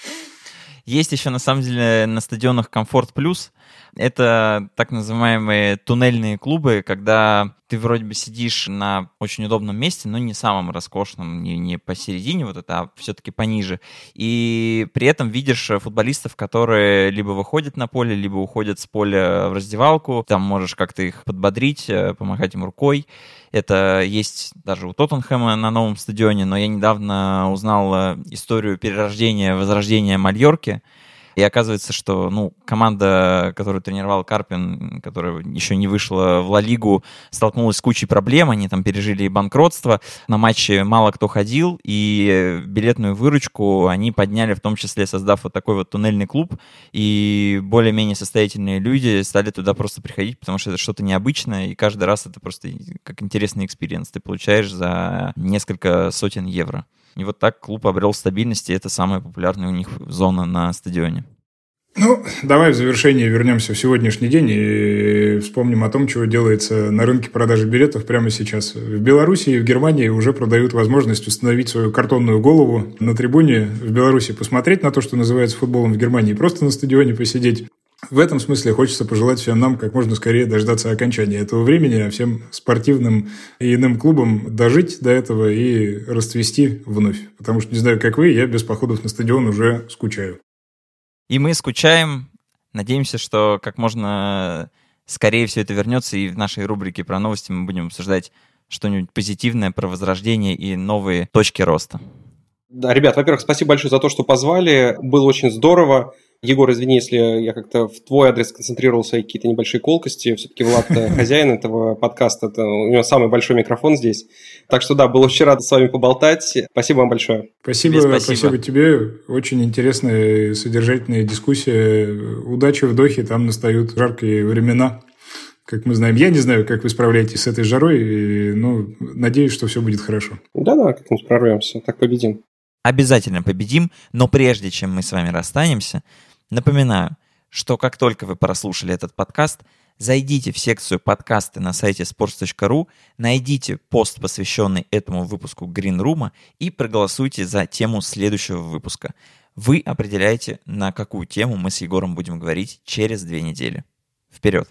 Есть еще, на самом деле, на стадионах «Комфорт Плюс». Это так называемые туннельные клубы, когда ты вроде бы сидишь на очень удобном месте, но не самом роскошном, не, не посередине вот это, а все-таки пониже. И при этом видишь футболистов, которые либо выходят на поле, либо уходят с поля в раздевалку. Там можешь как-то их подбодрить, э, помахать им рукой. Это есть даже у Тоттенхэма на новом стадионе, но я недавно узнал э, историю перерождения, возрождения Мальорки. И оказывается, что ну, команда, которую тренировал Карпин, которая еще не вышла в Ла Лигу, столкнулась с кучей проблем. Они там пережили банкротство. На матче мало кто ходил, и билетную выручку они подняли, в том числе создав вот такой вот туннельный клуб. И более-менее состоятельные люди стали туда просто приходить, потому что это что-то необычное, и каждый раз это просто как интересный experience ты получаешь за несколько сотен евро. И вот так клуб обрел стабильность, и это самая популярная у них зона на стадионе. Ну, давай в завершение вернемся в сегодняшний день и вспомним о том, чего делается на рынке продажи билетов прямо сейчас. В Беларуси и в Германии уже продают возможность установить свою картонную голову на трибуне в Беларуси, посмотреть на то, что называется футболом в Германии, просто на стадионе посидеть. В этом смысле хочется пожелать всем нам как можно скорее дождаться окончания этого времени, а всем спортивным и иным клубам дожить до этого и расцвести вновь. Потому что, не знаю, как вы, я без походов на стадион уже скучаю. И мы скучаем. Надеемся, что как можно скорее все это вернется, и в нашей рубрике про новости мы будем обсуждать что-нибудь позитивное про возрождение и новые точки роста. Да, ребят, во-первых, спасибо большое за то, что позвали. Было очень здорово. Егор, извини, если я как-то в твой адрес концентрировал свои какие-то небольшие колкости. Все-таки Влад [laughs] хозяин этого подкаста. Это у него самый большой микрофон здесь. Так что да, был очень рад с вами поболтать. Спасибо вам большое. Спасибо, спасибо. спасибо тебе. Очень интересная, содержательная дискуссия. Удачи в Дохе, там настают жаркие времена как мы знаем. Я не знаю, как вы справляетесь с этой жарой, но надеюсь, что все будет хорошо. Да-да, как-нибудь прорвемся, так победим. Обязательно победим, но прежде чем мы с вами расстанемся, Напоминаю, что как только вы прослушали этот подкаст, зайдите в секцию подкасты на сайте sports.ru, найдите пост, посвященный этому выпуску Green Room, и проголосуйте за тему следующего выпуска. Вы определяете, на какую тему мы с Егором будем говорить через две недели. Вперед!